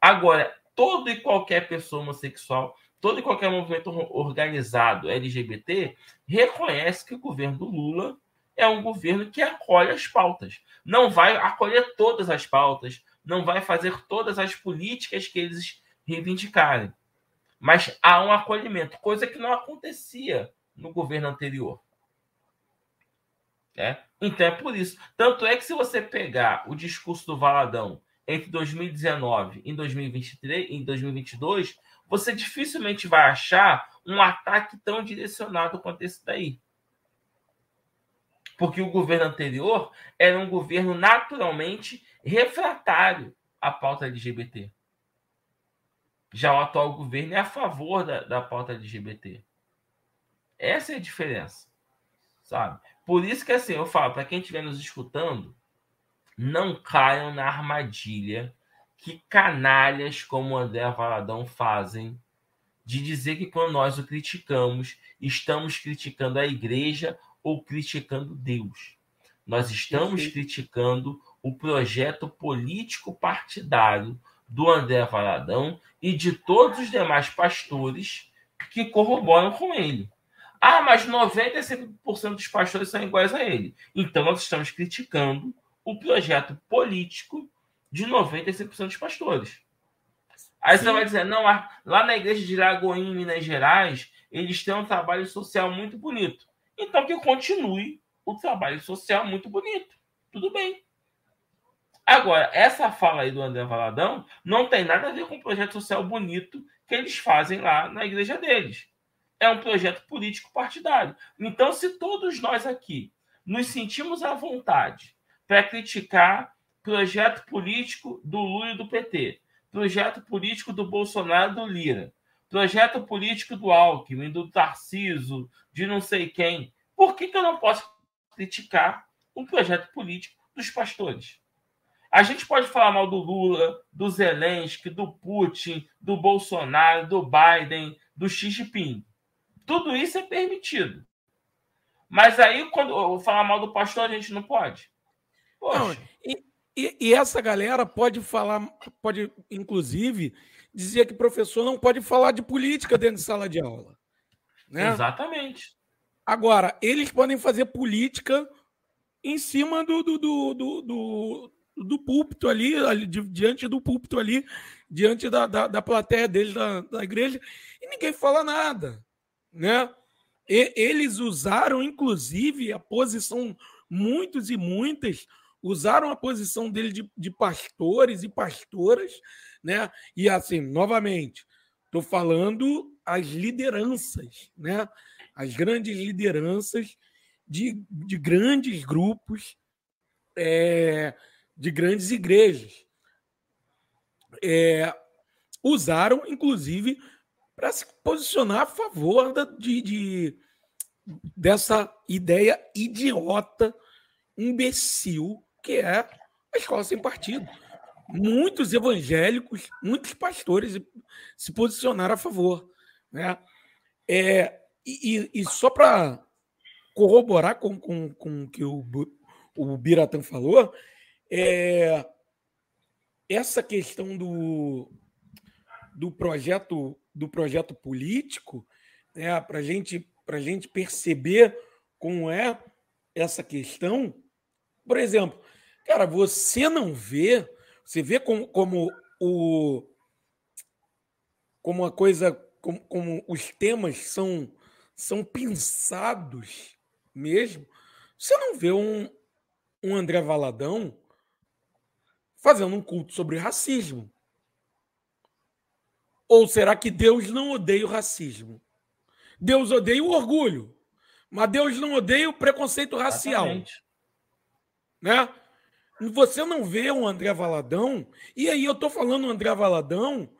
Agora, todo e qualquer pessoa homossexual, todo e qualquer movimento organizado LGBT reconhece que o governo do Lula é um governo que acolhe as pautas. Não vai acolher todas as pautas, não vai fazer todas as políticas que eles reivindicarem. Mas há um acolhimento, coisa que não acontecia no governo anterior. É? Então é por isso. Tanto é que se você pegar o discurso do Valadão entre 2019 e 2023, em 2022, você dificilmente vai achar um ataque tão direcionado quanto esse daí. Porque o governo anterior era um governo naturalmente refratário à pauta LGBT. Já o atual governo é a favor da, da pauta LGBT. Essa é a diferença, sabe? Por isso que assim, eu falo, para quem estiver nos escutando, não caiam na armadilha que canalhas como André Valadão fazem de dizer que quando nós o criticamos, estamos criticando a igreja ou criticando Deus. Nós estamos criticando o projeto político partidário do André Valadão e de todos os demais pastores que corroboram com ele. Ah, mas 95% dos pastores são iguais a ele. Então nós estamos criticando o projeto político de 95% dos pastores. Aí Sim. você vai dizer, não, lá na igreja de Lagoinha, em Minas Gerais, eles têm um trabalho social muito bonito. Então que continue o trabalho social muito bonito. Tudo bem. Agora, essa fala aí do André Valadão não tem nada a ver com o projeto social bonito que eles fazem lá na igreja deles. É um projeto político partidário. Então, se todos nós aqui nos sentimos à vontade para criticar projeto político do Lula e do PT, projeto político do Bolsonaro e do Lira, projeto político do Alckmin, do Tarciso, de não sei quem, por que, que eu não posso criticar um projeto político dos pastores? A gente pode falar mal do Lula, do Zelensky, do Putin, do Bolsonaro, do Biden, do Xi Jinping. Tudo isso é permitido. Mas aí, quando eu falar mal do pastor, a gente não pode. Não, e, e, e, essa galera pode falar, pode, inclusive, dizer que professor não pode falar de política dentro de sala de aula. Né? Exatamente. Agora, eles podem fazer política em cima do, do, do, do, do, do púlpito ali, ali, diante do púlpito ali, diante da, da, da plateia deles da, da igreja, e ninguém fala nada. Né? E, eles usaram, inclusive, a posição, muitos e muitas usaram a posição dele de, de pastores e pastoras, né? E assim, novamente, estou falando as lideranças, né? as grandes lideranças de, de grandes grupos, é, de grandes igrejas. É, usaram, inclusive, para se posicionar a favor da, de, de, dessa ideia idiota, imbecil, que é a escola sem partido. Muitos evangélicos, muitos pastores se posicionaram a favor. Né? É, e, e só para corroborar com, com, com o que o, o Biratã falou, é, essa questão do, do projeto do projeto político, né, para gente, a gente perceber como é essa questão. Por exemplo, cara, você não vê Você vê como, como o como a coisa, como, como os temas são são pensados mesmo. Você não vê um, um André Valadão fazendo um culto sobre racismo. Ou será que Deus não odeia o racismo? Deus odeia o orgulho, mas Deus não odeia o preconceito racial. Exatamente. Né? Você não vê um André Valadão, e aí eu estou falando André Valadão,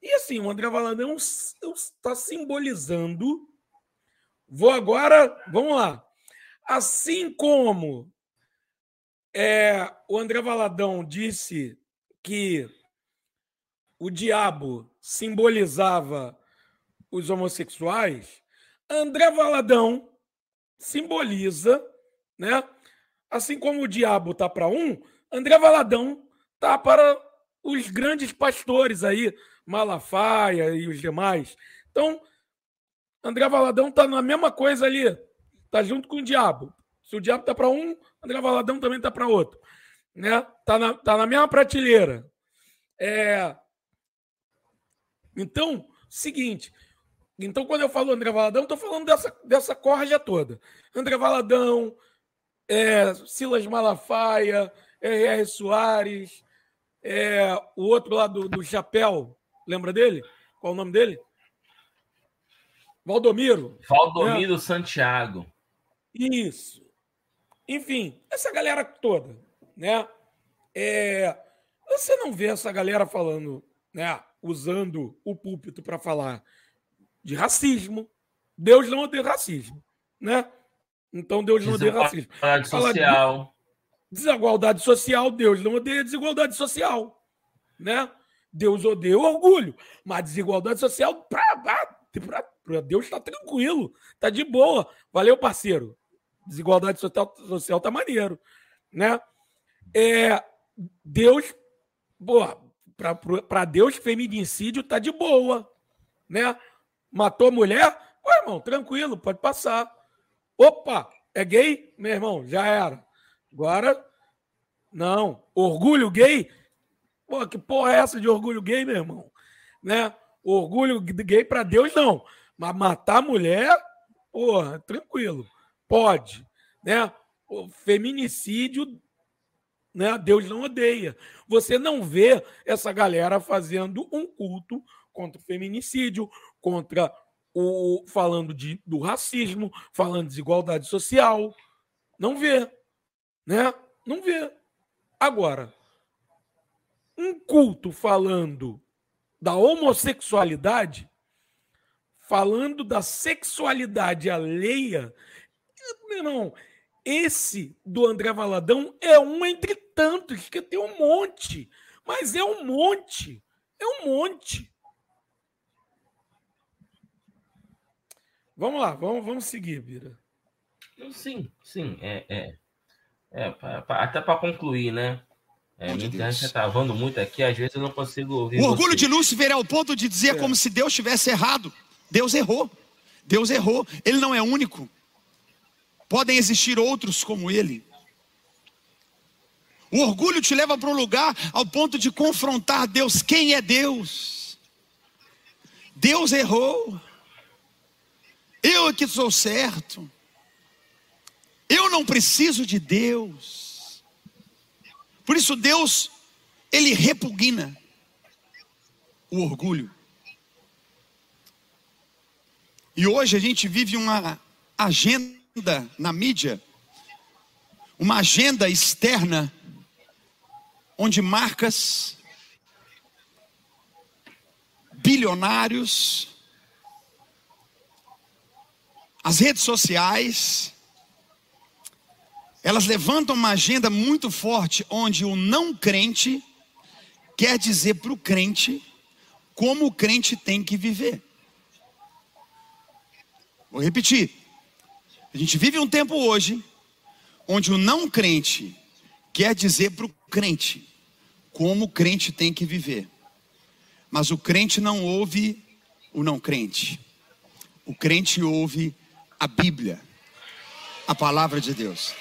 e assim, o André Valadão está simbolizando. Vou agora, vamos lá. Assim como é, o André Valadão disse que o diabo simbolizava os homossexuais, André Valadão simboliza, né? Assim como o diabo tá para um, André Valadão tá para os grandes pastores aí, Malafaia e os demais. Então, André Valadão tá na mesma coisa ali, tá junto com o diabo. Se o diabo tá para um, André Valadão também tá para outro, né? Tá na, tá na mesma prateleira. É... Então, seguinte, então, quando eu falo André Valadão, estou falando dessa, dessa corja toda. André Valadão, é, Silas Malafaia, R.R. Soares, é, o outro lá do, do chapéu, lembra dele? Qual o nome dele? Valdomiro. Valdomiro é. Santiago. Isso. Enfim, essa galera toda, né? É, você não vê essa galera falando, né? Usando o púlpito para falar de racismo. Deus não odeia racismo, né? Então Deus não odeia racismo. Desigualdade social. De desigualdade social, Deus não odeia desigualdade social, né? Deus odeia o orgulho, mas desigualdade social para Deus está tranquilo, tá de boa. Valeu, parceiro. Desigualdade social, social tá maneiro, né? É, Deus, para Deus feminicídio tá de boa, né? Matou mulher? Pô, irmão, tranquilo, pode passar. Opa, é gay? Meu irmão, já era. Agora, não. Orgulho gay? Pô, que porra é essa de orgulho gay, meu irmão? Né? Orgulho gay para Deus, não. Mas matar mulher, porra, tranquilo. Pode. Né? O feminicídio, né? Deus não odeia. Você não vê essa galera fazendo um culto contra o feminicídio, contra o falando de, do racismo, falando de desigualdade social. Não vê, né? Não vê. Agora, um culto falando da homossexualidade, falando da sexualidade alheia, meu irmão, esse do André Valadão é um entre tantos, que tem um monte. Mas é um monte. É um monte. Vamos lá, vamos, vamos seguir, Bira. Sim, sim, é, é, é pra, pra, até para concluir, né? É, minha internet está travando muito aqui, às vezes eu não consigo ouvir. O orgulho de Lúcifer é o ponto de dizer é. como se Deus tivesse errado. Deus errou. Deus errou. Ele não é único. Podem existir outros como ele. O orgulho te leva para um lugar ao ponto de confrontar Deus. Quem é Deus? Deus errou. Eu é que sou certo. Eu não preciso de Deus. Por isso Deus ele repugna o orgulho. E hoje a gente vive uma agenda na mídia, uma agenda externa, onde marcas, bilionários, as redes sociais, elas levantam uma agenda muito forte onde o não crente quer dizer para o crente como o crente tem que viver. Vou repetir. A gente vive um tempo hoje onde o não crente quer dizer para o crente como o crente tem que viver. Mas o crente não ouve o não crente. O crente ouve a Bíblia, a palavra de Deus.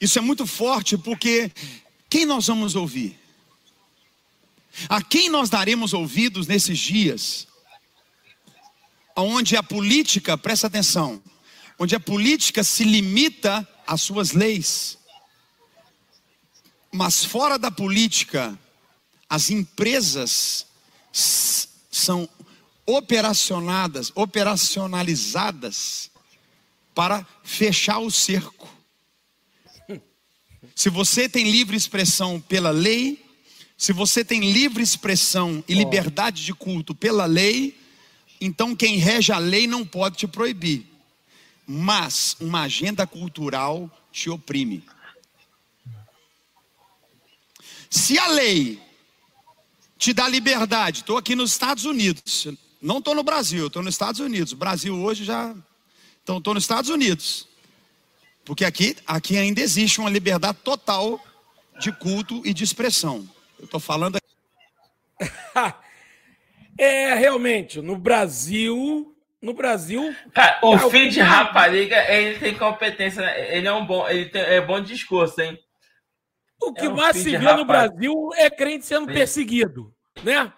Isso é muito forte porque quem nós vamos ouvir? A quem nós daremos ouvidos nesses dias? Onde a política, presta atenção, onde a política se limita às suas leis. Mas fora da política, as empresas são operacionadas, operacionalizadas para fechar o cerco. Se você tem livre expressão pela lei, se você tem livre expressão e liberdade de culto pela lei, então quem rege a lei não pode te proibir. Mas uma agenda cultural te oprime. Se a lei te dá liberdade, estou aqui nos Estados Unidos, não estou no Brasil, estou nos Estados Unidos. O Brasil hoje já. Então, estou nos Estados Unidos. Porque aqui, aqui ainda existe uma liberdade total de culto e de expressão. Eu estou falando. *laughs* é, realmente, no Brasil. No Brasil. Cara, o é filho de rapariga, ele tem competência, ele é um bom, ele tem, é bom discurso, hein? O que é um mais se vê no Brasil é crente sendo Sim. perseguido, né?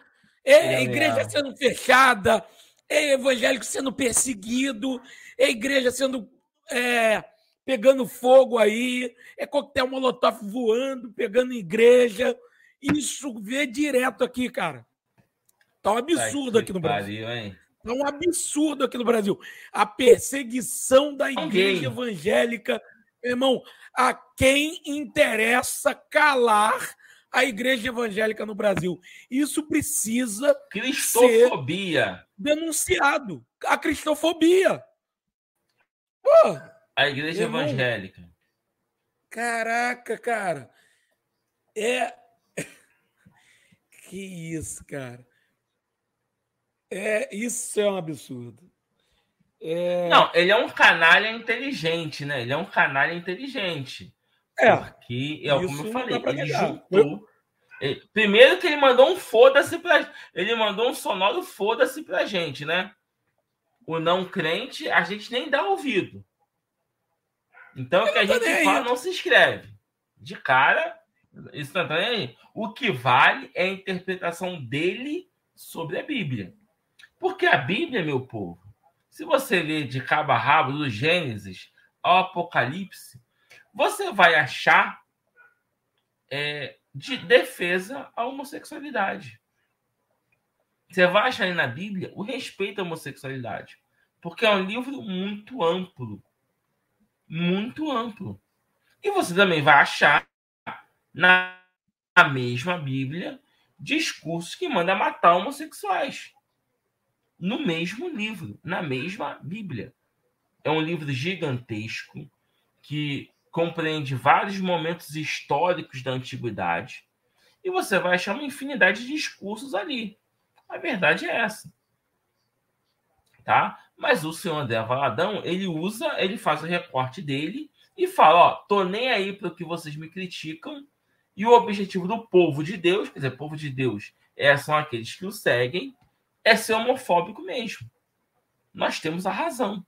É, é igreja sendo fechada, é evangélico sendo perseguido, é igreja sendo é, pegando fogo aí, é coquetel molotov voando, pegando igreja. Isso vê direto aqui, cara. Tá um absurdo aqui no Brasil. Pariu, tá um absurdo aqui no Brasil. A perseguição da igreja evangélica. Meu irmão, a quem interessa calar a igreja evangélica no Brasil. Isso precisa cristofobia ser denunciado. A cristofobia. Pô, a igreja evangélica. Caraca, cara. É que isso, cara. É, isso é um absurdo. É... Não, ele é um canalha inteligente, né? Ele é um canalha inteligente. É. Porque, é como eu falei, ele juntou. Ele, primeiro que ele mandou um foda-se pra Ele mandou um sonoro foda-se pra gente, né? O não crente, a gente nem dá ouvido. Então, o que a gente fala não se escreve. De cara, isso tá nem aí. O que vale é a interpretação dele sobre a Bíblia. Porque a Bíblia, meu povo, se você ler de cabo a rabo, do Gênesis ao Apocalipse, você vai achar é, de defesa à homossexualidade. Você vai achar aí na Bíblia o respeito à homossexualidade. Porque é um livro muito amplo. Muito amplo. E você também vai achar na mesma Bíblia discursos que mandam matar homossexuais. No mesmo livro, na mesma Bíblia. É um livro gigantesco que compreende vários momentos históricos da antiguidade e você vai achar uma infinidade de discursos ali. A verdade é essa. Tá? Mas o senhor André Valadão, ele usa, ele faz o recorte dele e fala, ó, tô nem aí para o que vocês me criticam e o objetivo do povo de Deus, quer dizer, povo de Deus, é, são aqueles que o seguem, é ser homofóbico mesmo. Nós temos a razão.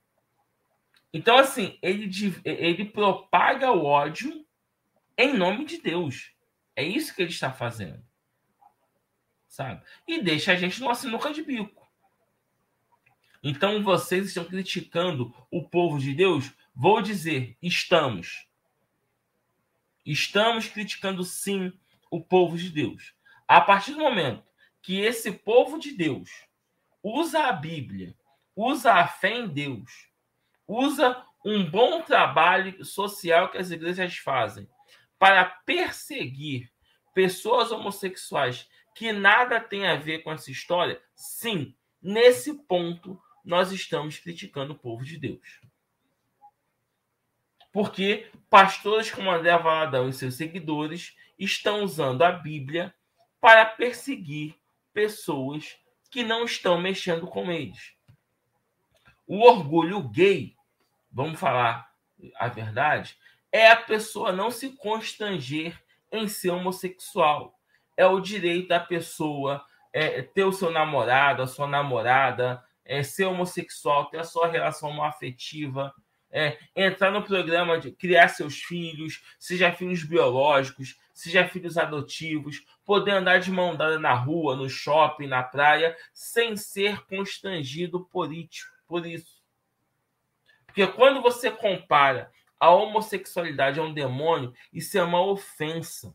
Então, assim, ele, ele propaga o ódio em nome de Deus. É isso que ele está fazendo. Sabe? E deixa a gente numa sinuca de bico. Então, vocês estão criticando o povo de Deus? Vou dizer, estamos. Estamos criticando, sim, o povo de Deus. A partir do momento que esse povo de Deus usa a Bíblia, usa a fé em Deus usa um bom trabalho social que as igrejas fazem para perseguir pessoas homossexuais que nada tem a ver com essa história, sim, nesse ponto nós estamos criticando o povo de Deus. Porque pastores como André Valadão e seus seguidores estão usando a Bíblia para perseguir pessoas que não estão mexendo com eles. O orgulho gay vamos falar a verdade, é a pessoa não se constranger em ser homossexual. É o direito da pessoa é, ter o seu namorado, a sua namorada, é, ser homossexual, ter a sua relação afetiva é, entrar no programa de criar seus filhos, seja filhos biológicos, seja filhos adotivos, poder andar de mão dada na rua, no shopping, na praia, sem ser constrangido por isso. Porque quando você compara a homossexualidade a um demônio, isso é uma ofensa.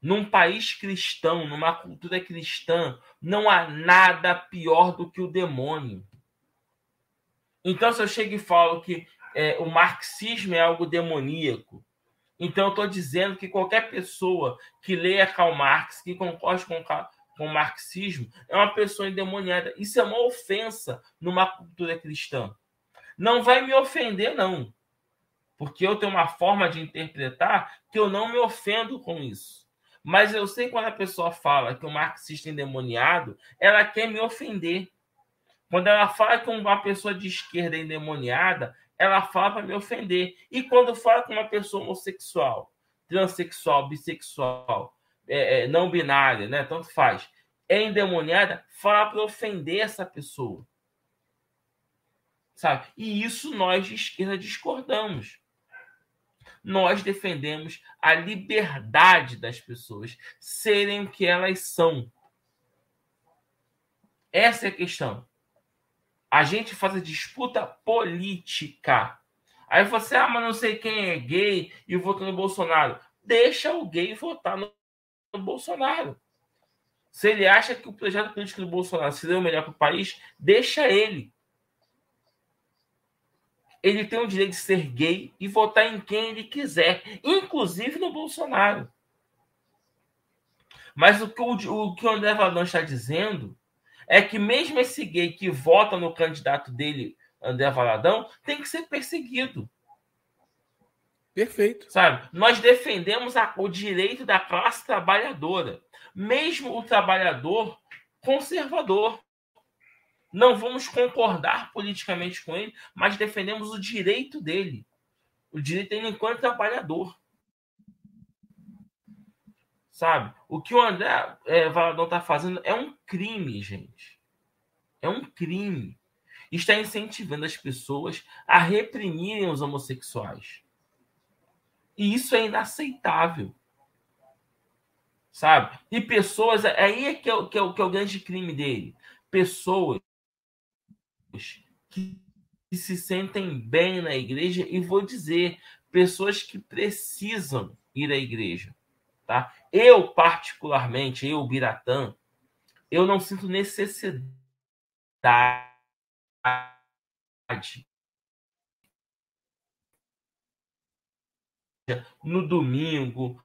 Num país cristão, numa cultura cristã, não há nada pior do que o demônio. Então, se eu chego e falo que é, o marxismo é algo demoníaco, então eu estou dizendo que qualquer pessoa que leia Karl Marx, que concorde com, com o marxismo, é uma pessoa endemoniada. Isso é uma ofensa numa cultura cristã. Não vai me ofender, não. Porque eu tenho uma forma de interpretar que eu não me ofendo com isso. Mas eu sei quando a pessoa fala que o marxista é endemoniado, ela quer me ofender. Quando ela fala que uma pessoa de esquerda endemoniada, ela fala para me ofender. E quando fala com uma pessoa homossexual, transexual, bissexual, é, é, não binária, né? Tanto faz, é endemoniada, fala para ofender essa pessoa. Sabe? E isso nós de esquerda discordamos. Nós defendemos a liberdade das pessoas serem o que elas são. Essa é a questão. A gente faz a disputa política. Aí você, ah, mas não sei quem é gay e votou no Bolsonaro. Deixa o gay votar no, no Bolsonaro. Se ele acha que o projeto político do Bolsonaro seria o melhor para o país, deixa ele. Ele tem o direito de ser gay e votar em quem ele quiser, inclusive no Bolsonaro. Mas o que o, o, que o André Valadão está dizendo é que mesmo esse gay que vota no candidato dele, André Valadão, tem que ser perseguido. Perfeito. Sabe? Nós defendemos a, o direito da classe trabalhadora, mesmo o trabalhador conservador. Não vamos concordar politicamente com ele, mas defendemos o direito dele. O direito dele enquanto trabalhador. Sabe? O que o André é, Valadão está fazendo é um crime, gente. É um crime. Está incentivando as pessoas a reprimirem os homossexuais. E isso é inaceitável. Sabe? E pessoas. Aí é que é, que é, que é o grande crime dele. Pessoas que se sentem bem na igreja, e vou dizer, pessoas que precisam ir à igreja. Tá? Eu, particularmente, eu, Biratã, eu não sinto necessidade no domingo,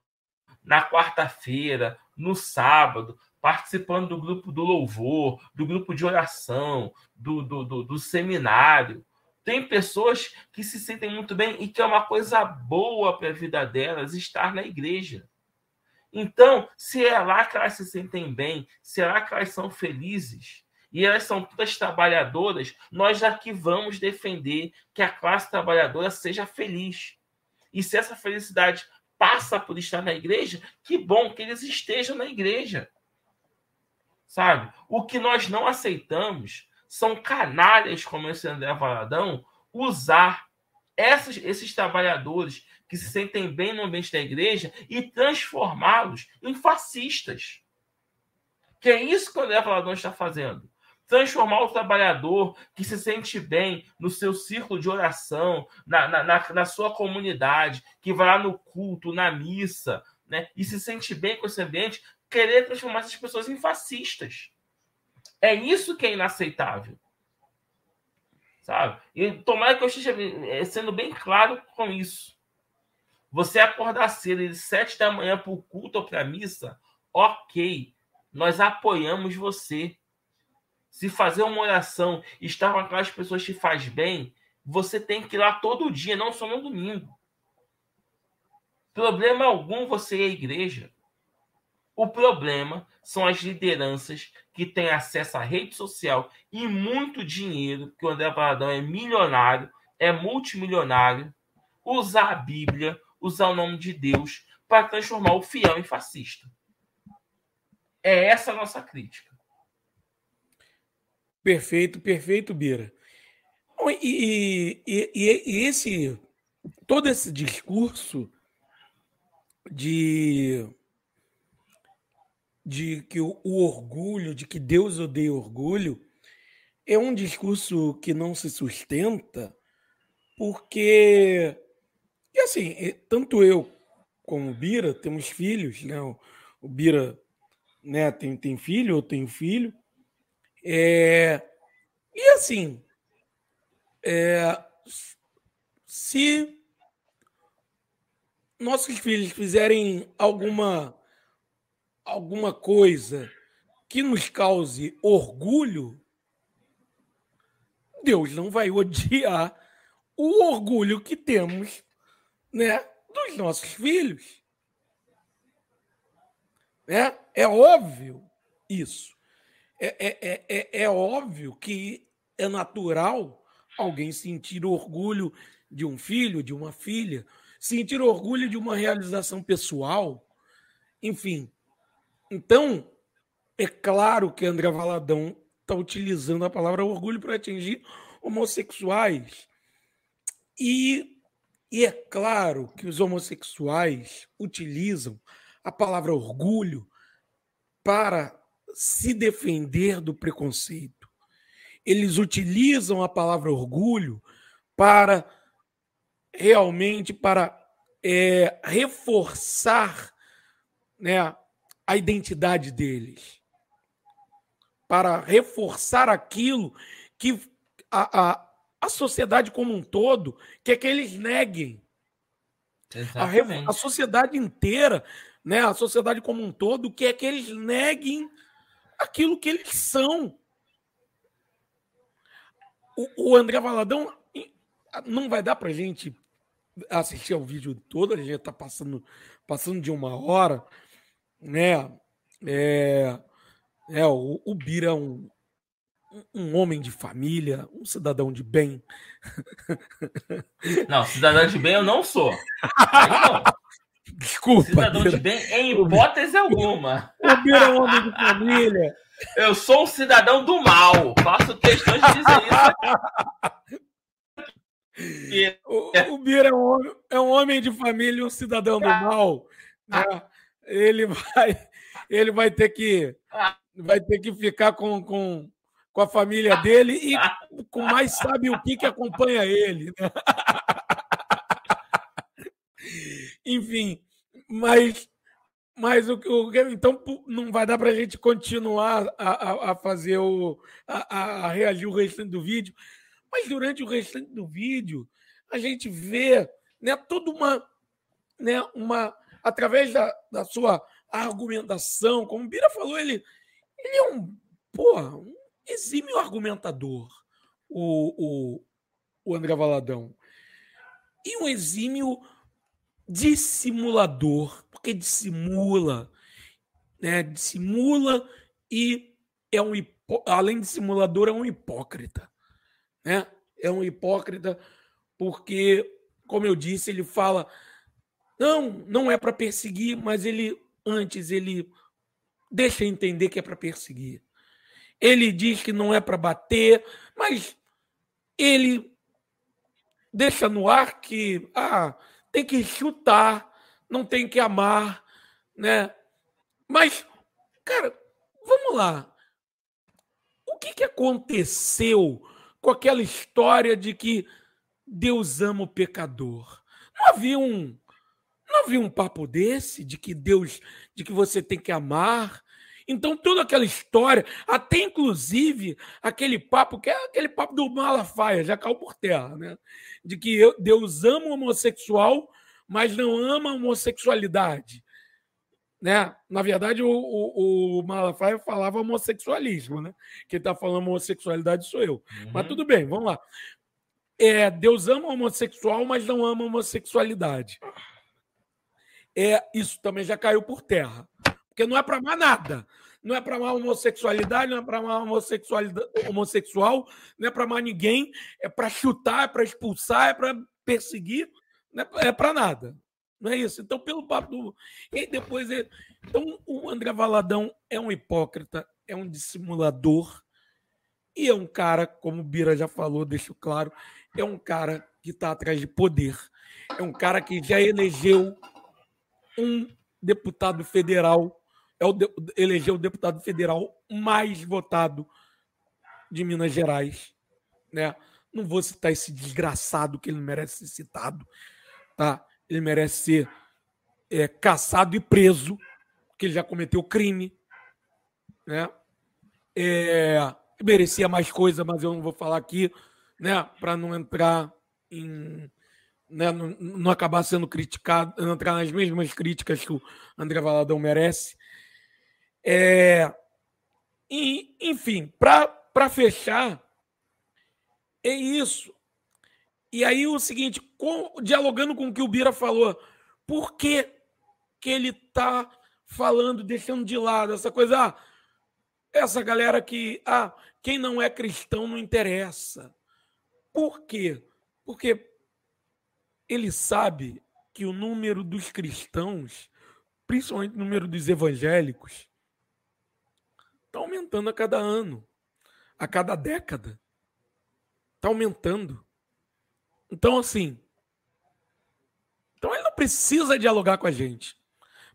na quarta-feira, no sábado, participando do grupo do louvor, do grupo de oração, do, do, do, do seminário. Tem pessoas que se sentem muito bem e que é uma coisa boa para a vida delas estar na igreja. Então, se é lá que elas se sentem bem, se é lá que elas são felizes, e elas são todas trabalhadoras, nós aqui vamos defender que a classe trabalhadora seja feliz. E se essa felicidade passa por estar na igreja, que bom que eles estejam na igreja. Sabe? O que nós não aceitamos são canalhas como esse André Valadão usar essas, esses trabalhadores que se sentem bem no ambiente da igreja e transformá-los em fascistas. Que é isso que o André Valadão está fazendo. Transformar o trabalhador que se sente bem no seu círculo de oração, na, na, na, na sua comunidade, que vai lá no culto, na missa, né, e se sente bem com esse ambiente, querer transformar essas pessoas em fascistas. É isso que é inaceitável. Sabe? E tomara que eu esteja eh, sendo bem claro com isso. Você acordar cedo de sete da manhã para o culto ou para a missa, ok. Nós apoiamos você. Se fazer uma oração e estar com aquelas pessoas que faz bem, você tem que ir lá todo dia, não só no domingo. Problema algum você ir à igreja. O problema são as lideranças que têm acesso à rede social e muito dinheiro, que o André Valadão é milionário, é multimilionário, usar a Bíblia, usar o nome de Deus para transformar o fiel em fascista. É essa a nossa crítica. Perfeito, perfeito, e, e, e, e esse todo esse discurso de de que o, o, orgulho, de que Deus odeia orgulho, é um discurso que não se sustenta, porque e assim, tanto eu como o Bira temos filhos, né? O, Bira né, tem, tem filho, eu tenho filho. É, e assim, é, se nossos filhos fizerem alguma alguma coisa que nos cause orgulho, Deus não vai *laughs* odiar o orgulho que temos, né, dos nossos filhos. É, é óbvio isso. É, é, é, é, é óbvio que é natural alguém sentir orgulho de um filho, de uma filha, sentir orgulho de uma realização pessoal, enfim. Então, é claro que André Valadão está utilizando a palavra orgulho para atingir homossexuais. E, e é claro que os homossexuais utilizam a palavra orgulho para se defender do preconceito. Eles utilizam a palavra orgulho para realmente para é, reforçar né, a identidade deles, para reforçar aquilo que a, a, a sociedade como um todo quer que eles neguem. A, a, sociedade inteira, né, a sociedade como um todo quer que eles neguem aquilo que eles são. O, o André Valadão não vai dar para gente assistir ao vídeo todo, a gente está passando, passando de uma hora, né? É, é o, o Bira é um, um homem de família, um cidadão de bem. *laughs* Não, cidadão de bem eu não sou. Não. Desculpa. Cidadão Bira. de bem em hipótese alguma. O Bira é um homem de família. *laughs* Eu sou um cidadão do mal. Faço questão de dizer isso. *laughs* O, o Bira é um, homem, é um homem de família, um cidadão do mal. Né? Ele vai, ele vai ter que, vai ter que ficar com, com, com a família dele e com mais sabe o que que acompanha ele. Né? *laughs* Enfim, mas mas o, o então não vai dar para a gente continuar a, a, a fazer o a, a, reagir o restante do vídeo, mas durante o restante do vídeo, a gente vê né, toda uma, né, uma. Através da, da sua argumentação, como o Bira falou, ele, ele é um, porra, um exímio argumentador, o, o, o André Valadão. E um exímio dissimulador, porque dissimula, né? Dissimula e é um além de simulador é um hipócrita né? É um hipócrita porque, como eu disse, ele fala não, não é para perseguir, mas ele antes ele deixa entender que é para perseguir. Ele diz que não é para bater, mas ele deixa no ar que ah, tem que chutar, não tem que amar, né? Mas, cara, vamos lá. O que, que aconteceu com aquela história de que Deus ama o pecador. Não havia um não havia um papo desse de que Deus, de que você tem que amar. Então toda aquela história, até inclusive aquele papo que é aquele papo do Malafaia, já caiu por terra, né? De que Deus ama o homossexual, mas não ama a homossexualidade né? Na verdade, o, o, o Malafaia falava homossexualismo, né? Quem está falando homossexualidade sou eu. Uhum. Mas tudo bem, vamos lá. É, Deus ama o homossexual, mas não ama a homossexualidade. É, isso também já caiu por terra. Porque não é para amar nada. Não é para amar homossexualidade, não é para amar homossexual, não é para amar ninguém, é para chutar, é para expulsar, é para perseguir, não é para nada. Não é isso? Então, pelo papo do. E depois. Ele... Então, o André Valadão é um hipócrita, é um dissimulador E é um cara, como o Bira já falou, deixo claro, é um cara que está atrás de poder. É um cara que já elegeu um deputado federal, é o de, elegeu o deputado federal mais votado de Minas Gerais, né? Não vou citar esse desgraçado que ele merece ser citado, tá? Ele merece ser é, caçado e preso, porque ele já cometeu crime, né? É, merecia mais coisa, mas eu não vou falar aqui, né? Para não entrar em né, não, não, acabar sendo criticado, não entrar nas mesmas críticas que o André Valadão merece. É, e, enfim, para fechar, é isso. E aí o seguinte, com, dialogando com o que o Bira falou, por que, que ele está falando, deixando de lado essa coisa? Ah, essa galera que, ah, quem não é cristão não interessa. Por quê? Porque ele sabe que o número dos cristãos, principalmente o número dos evangélicos, está aumentando a cada ano, a cada década. Está aumentando. Então, assim. Então ele não precisa dialogar com a gente.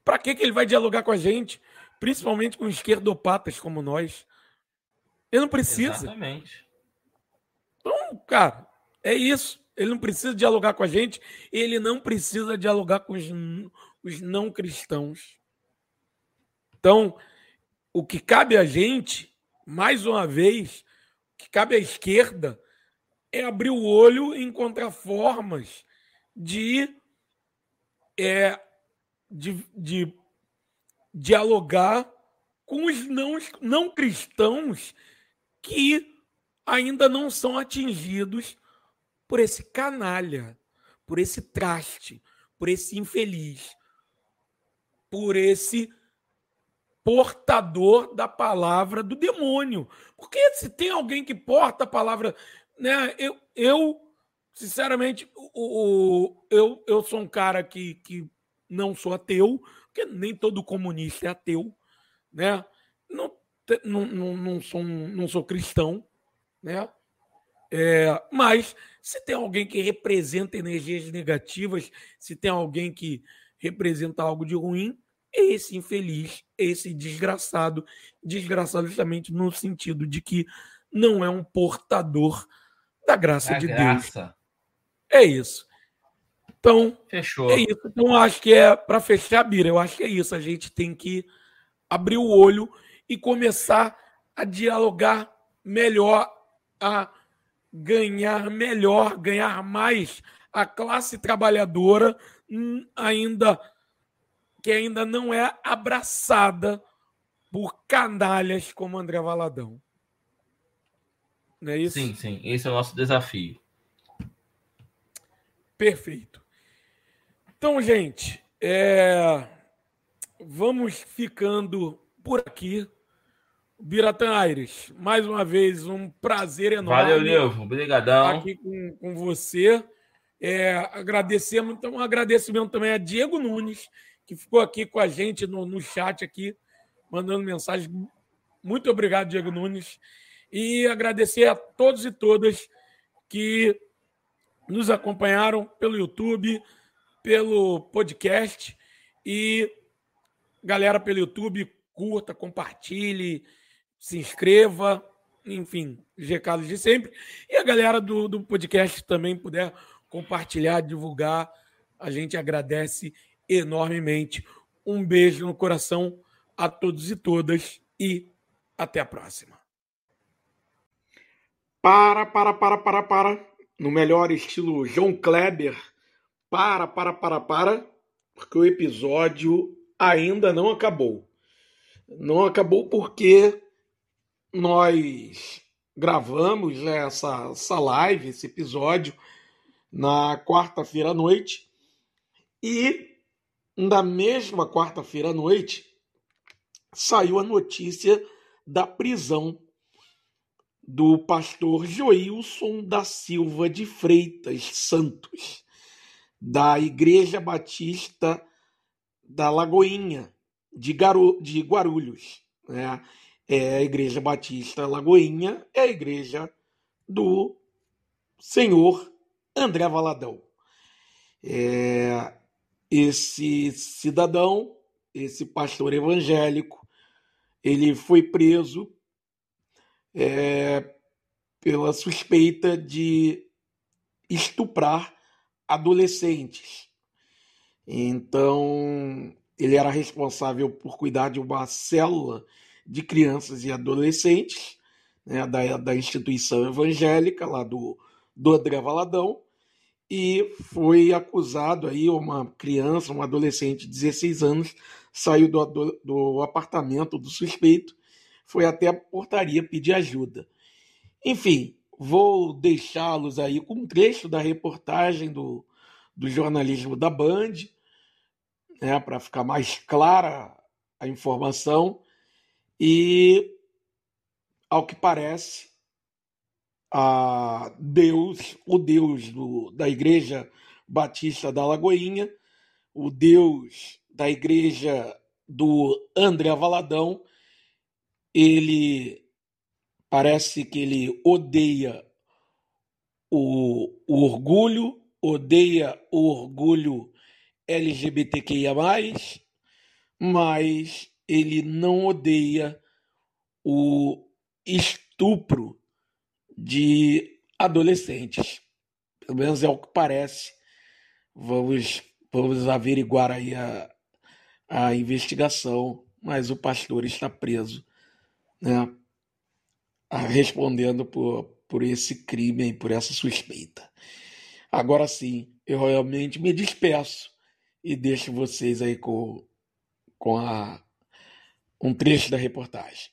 Para que, que ele vai dialogar com a gente? Principalmente com esquerdopatas como nós. Ele não precisa. Exatamente. Então, cara, é isso. Ele não precisa dialogar com a gente, ele não precisa dialogar com os, os não cristãos. Então, o que cabe a gente, mais uma vez, o que cabe à esquerda é abrir o olho e encontrar formas de, é, de, de dialogar com os não, não cristãos que ainda não são atingidos por esse canalha, por esse traste, por esse infeliz, por esse portador da palavra do demônio. Porque se tem alguém que porta a palavra, né? Eu, eu sinceramente, o, o, eu, eu sou um cara que, que não sou ateu, porque nem todo comunista é ateu, né? Não, não, não, sou, não sou cristão, né? É, mas se tem alguém que representa energias negativas, se tem alguém que representa algo de ruim, esse infeliz, esse desgraçado, desgraçado justamente no sentido de que não é um portador da graça de graça. Deus. É isso. Então, fechou. É isso. Então, acho que é para fechar, Bira, eu acho que é isso. A gente tem que abrir o olho e começar a dialogar melhor, a ganhar melhor, ganhar mais a classe trabalhadora hum, ainda que ainda não é abraçada por canalhas como André Valadão. Não é isso? Sim, sim. Esse é o nosso desafio. Perfeito. Então, gente, é... vamos ficando por aqui. Biratã Aires, mais uma vez, um prazer enorme. Valeu, Levo. Obrigadão. Aqui com, com você. É, agradecemos, então, um agradecimento também a Diego Nunes, que ficou aqui com a gente no, no chat aqui, mandando mensagem. Muito obrigado, Diego Nunes. E agradecer a todos e todas que nos acompanharam pelo YouTube, pelo podcast. E galera pelo YouTube, curta, compartilhe se inscreva, enfim, os recados de sempre. E a galera do, do podcast também puder compartilhar, divulgar, a gente agradece enormemente. Um beijo no coração a todos e todas e até a próxima. Para, para, para, para, para. No melhor estilo João Kleber. Para, para, para, para. Porque o episódio ainda não acabou. Não acabou porque nós gravamos essa, essa live, esse episódio, na quarta-feira à noite. E na mesma quarta-feira à noite saiu a notícia da prisão do pastor Joilson da Silva de Freitas Santos, da Igreja Batista da Lagoinha, de, de Guarulhos. Né? é a Igreja Batista Lagoinha, é a igreja do senhor André Valadão. É, esse cidadão, esse pastor evangélico, ele foi preso é, pela suspeita de estuprar adolescentes. Então, ele era responsável por cuidar de uma célula de crianças e adolescentes né, da, da instituição evangélica lá do, do André Valadão e foi acusado aí uma criança, um adolescente de 16 anos, saiu do, do, do apartamento do suspeito, foi até a portaria pedir ajuda. Enfim, vou deixá-los aí com um trecho da reportagem do, do jornalismo da Band, né, para ficar mais clara a informação. E, ao que parece, a Deus, o Deus do, da Igreja Batista da Lagoinha, o Deus da Igreja do André Valadão, ele parece que ele odeia o, o orgulho, odeia o orgulho LGBTQIA, mas ele não odeia o estupro de adolescentes. Pelo menos é o que parece. Vamos, vamos averiguar aí a, a investigação, mas o pastor está preso, né? Respondendo por, por esse crime e por essa suspeita. Agora sim, eu realmente me despeço e deixo vocês aí com, com a, um trecho da reportagem.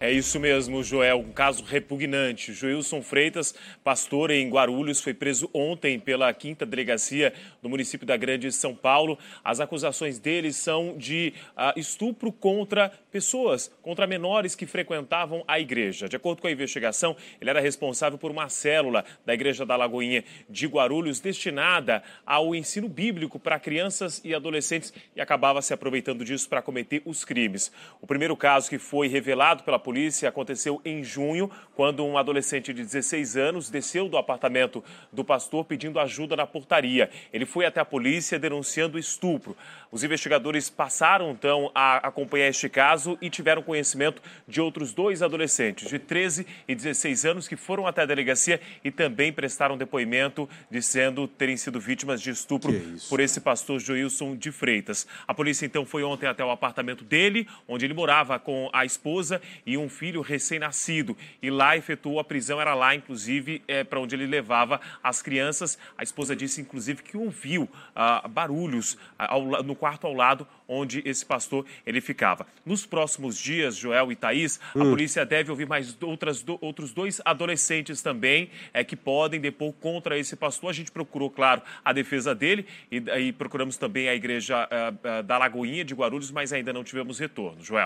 É isso mesmo, Joel. Um caso repugnante. Joilson Freitas, pastor em Guarulhos, foi preso ontem pela quinta delegacia do município da Grande São Paulo. As acusações dele são de uh, estupro contra pessoas, contra menores que frequentavam a igreja. De acordo com a investigação, ele era responsável por uma célula da Igreja da Lagoinha de Guarulhos destinada ao ensino bíblico para crianças e adolescentes e acabava se aproveitando disso para cometer os crimes. O primeiro caso que foi revelado pela polícia aconteceu em junho, quando um adolescente de 16 anos desceu do apartamento do pastor pedindo ajuda na portaria. Ele foi até a polícia denunciando estupro. Os investigadores passaram então a acompanhar este caso e tiveram conhecimento de outros dois adolescentes de 13 e 16 anos que foram até a delegacia e também prestaram depoimento dizendo terem sido vítimas de estupro por esse pastor Joilson de Freitas. A polícia então foi ontem até o apartamento dele, onde ele morava com a esposa e um filho recém-nascido. E lá efetuou a prisão, era lá inclusive é, para onde ele levava as crianças. A esposa disse inclusive que ouviu ah, barulhos ah, ao, no quarto ao lado onde esse pastor ele ficava. Nos próximos dias, Joel e Thaís, hum. a polícia deve ouvir mais outras, do, outros dois adolescentes também é, que podem depor contra esse pastor. A gente procurou, claro, a defesa dele e, e procuramos também a igreja uh, uh, da Lagoinha de Guarulhos, mas ainda não tivemos retorno. Joel.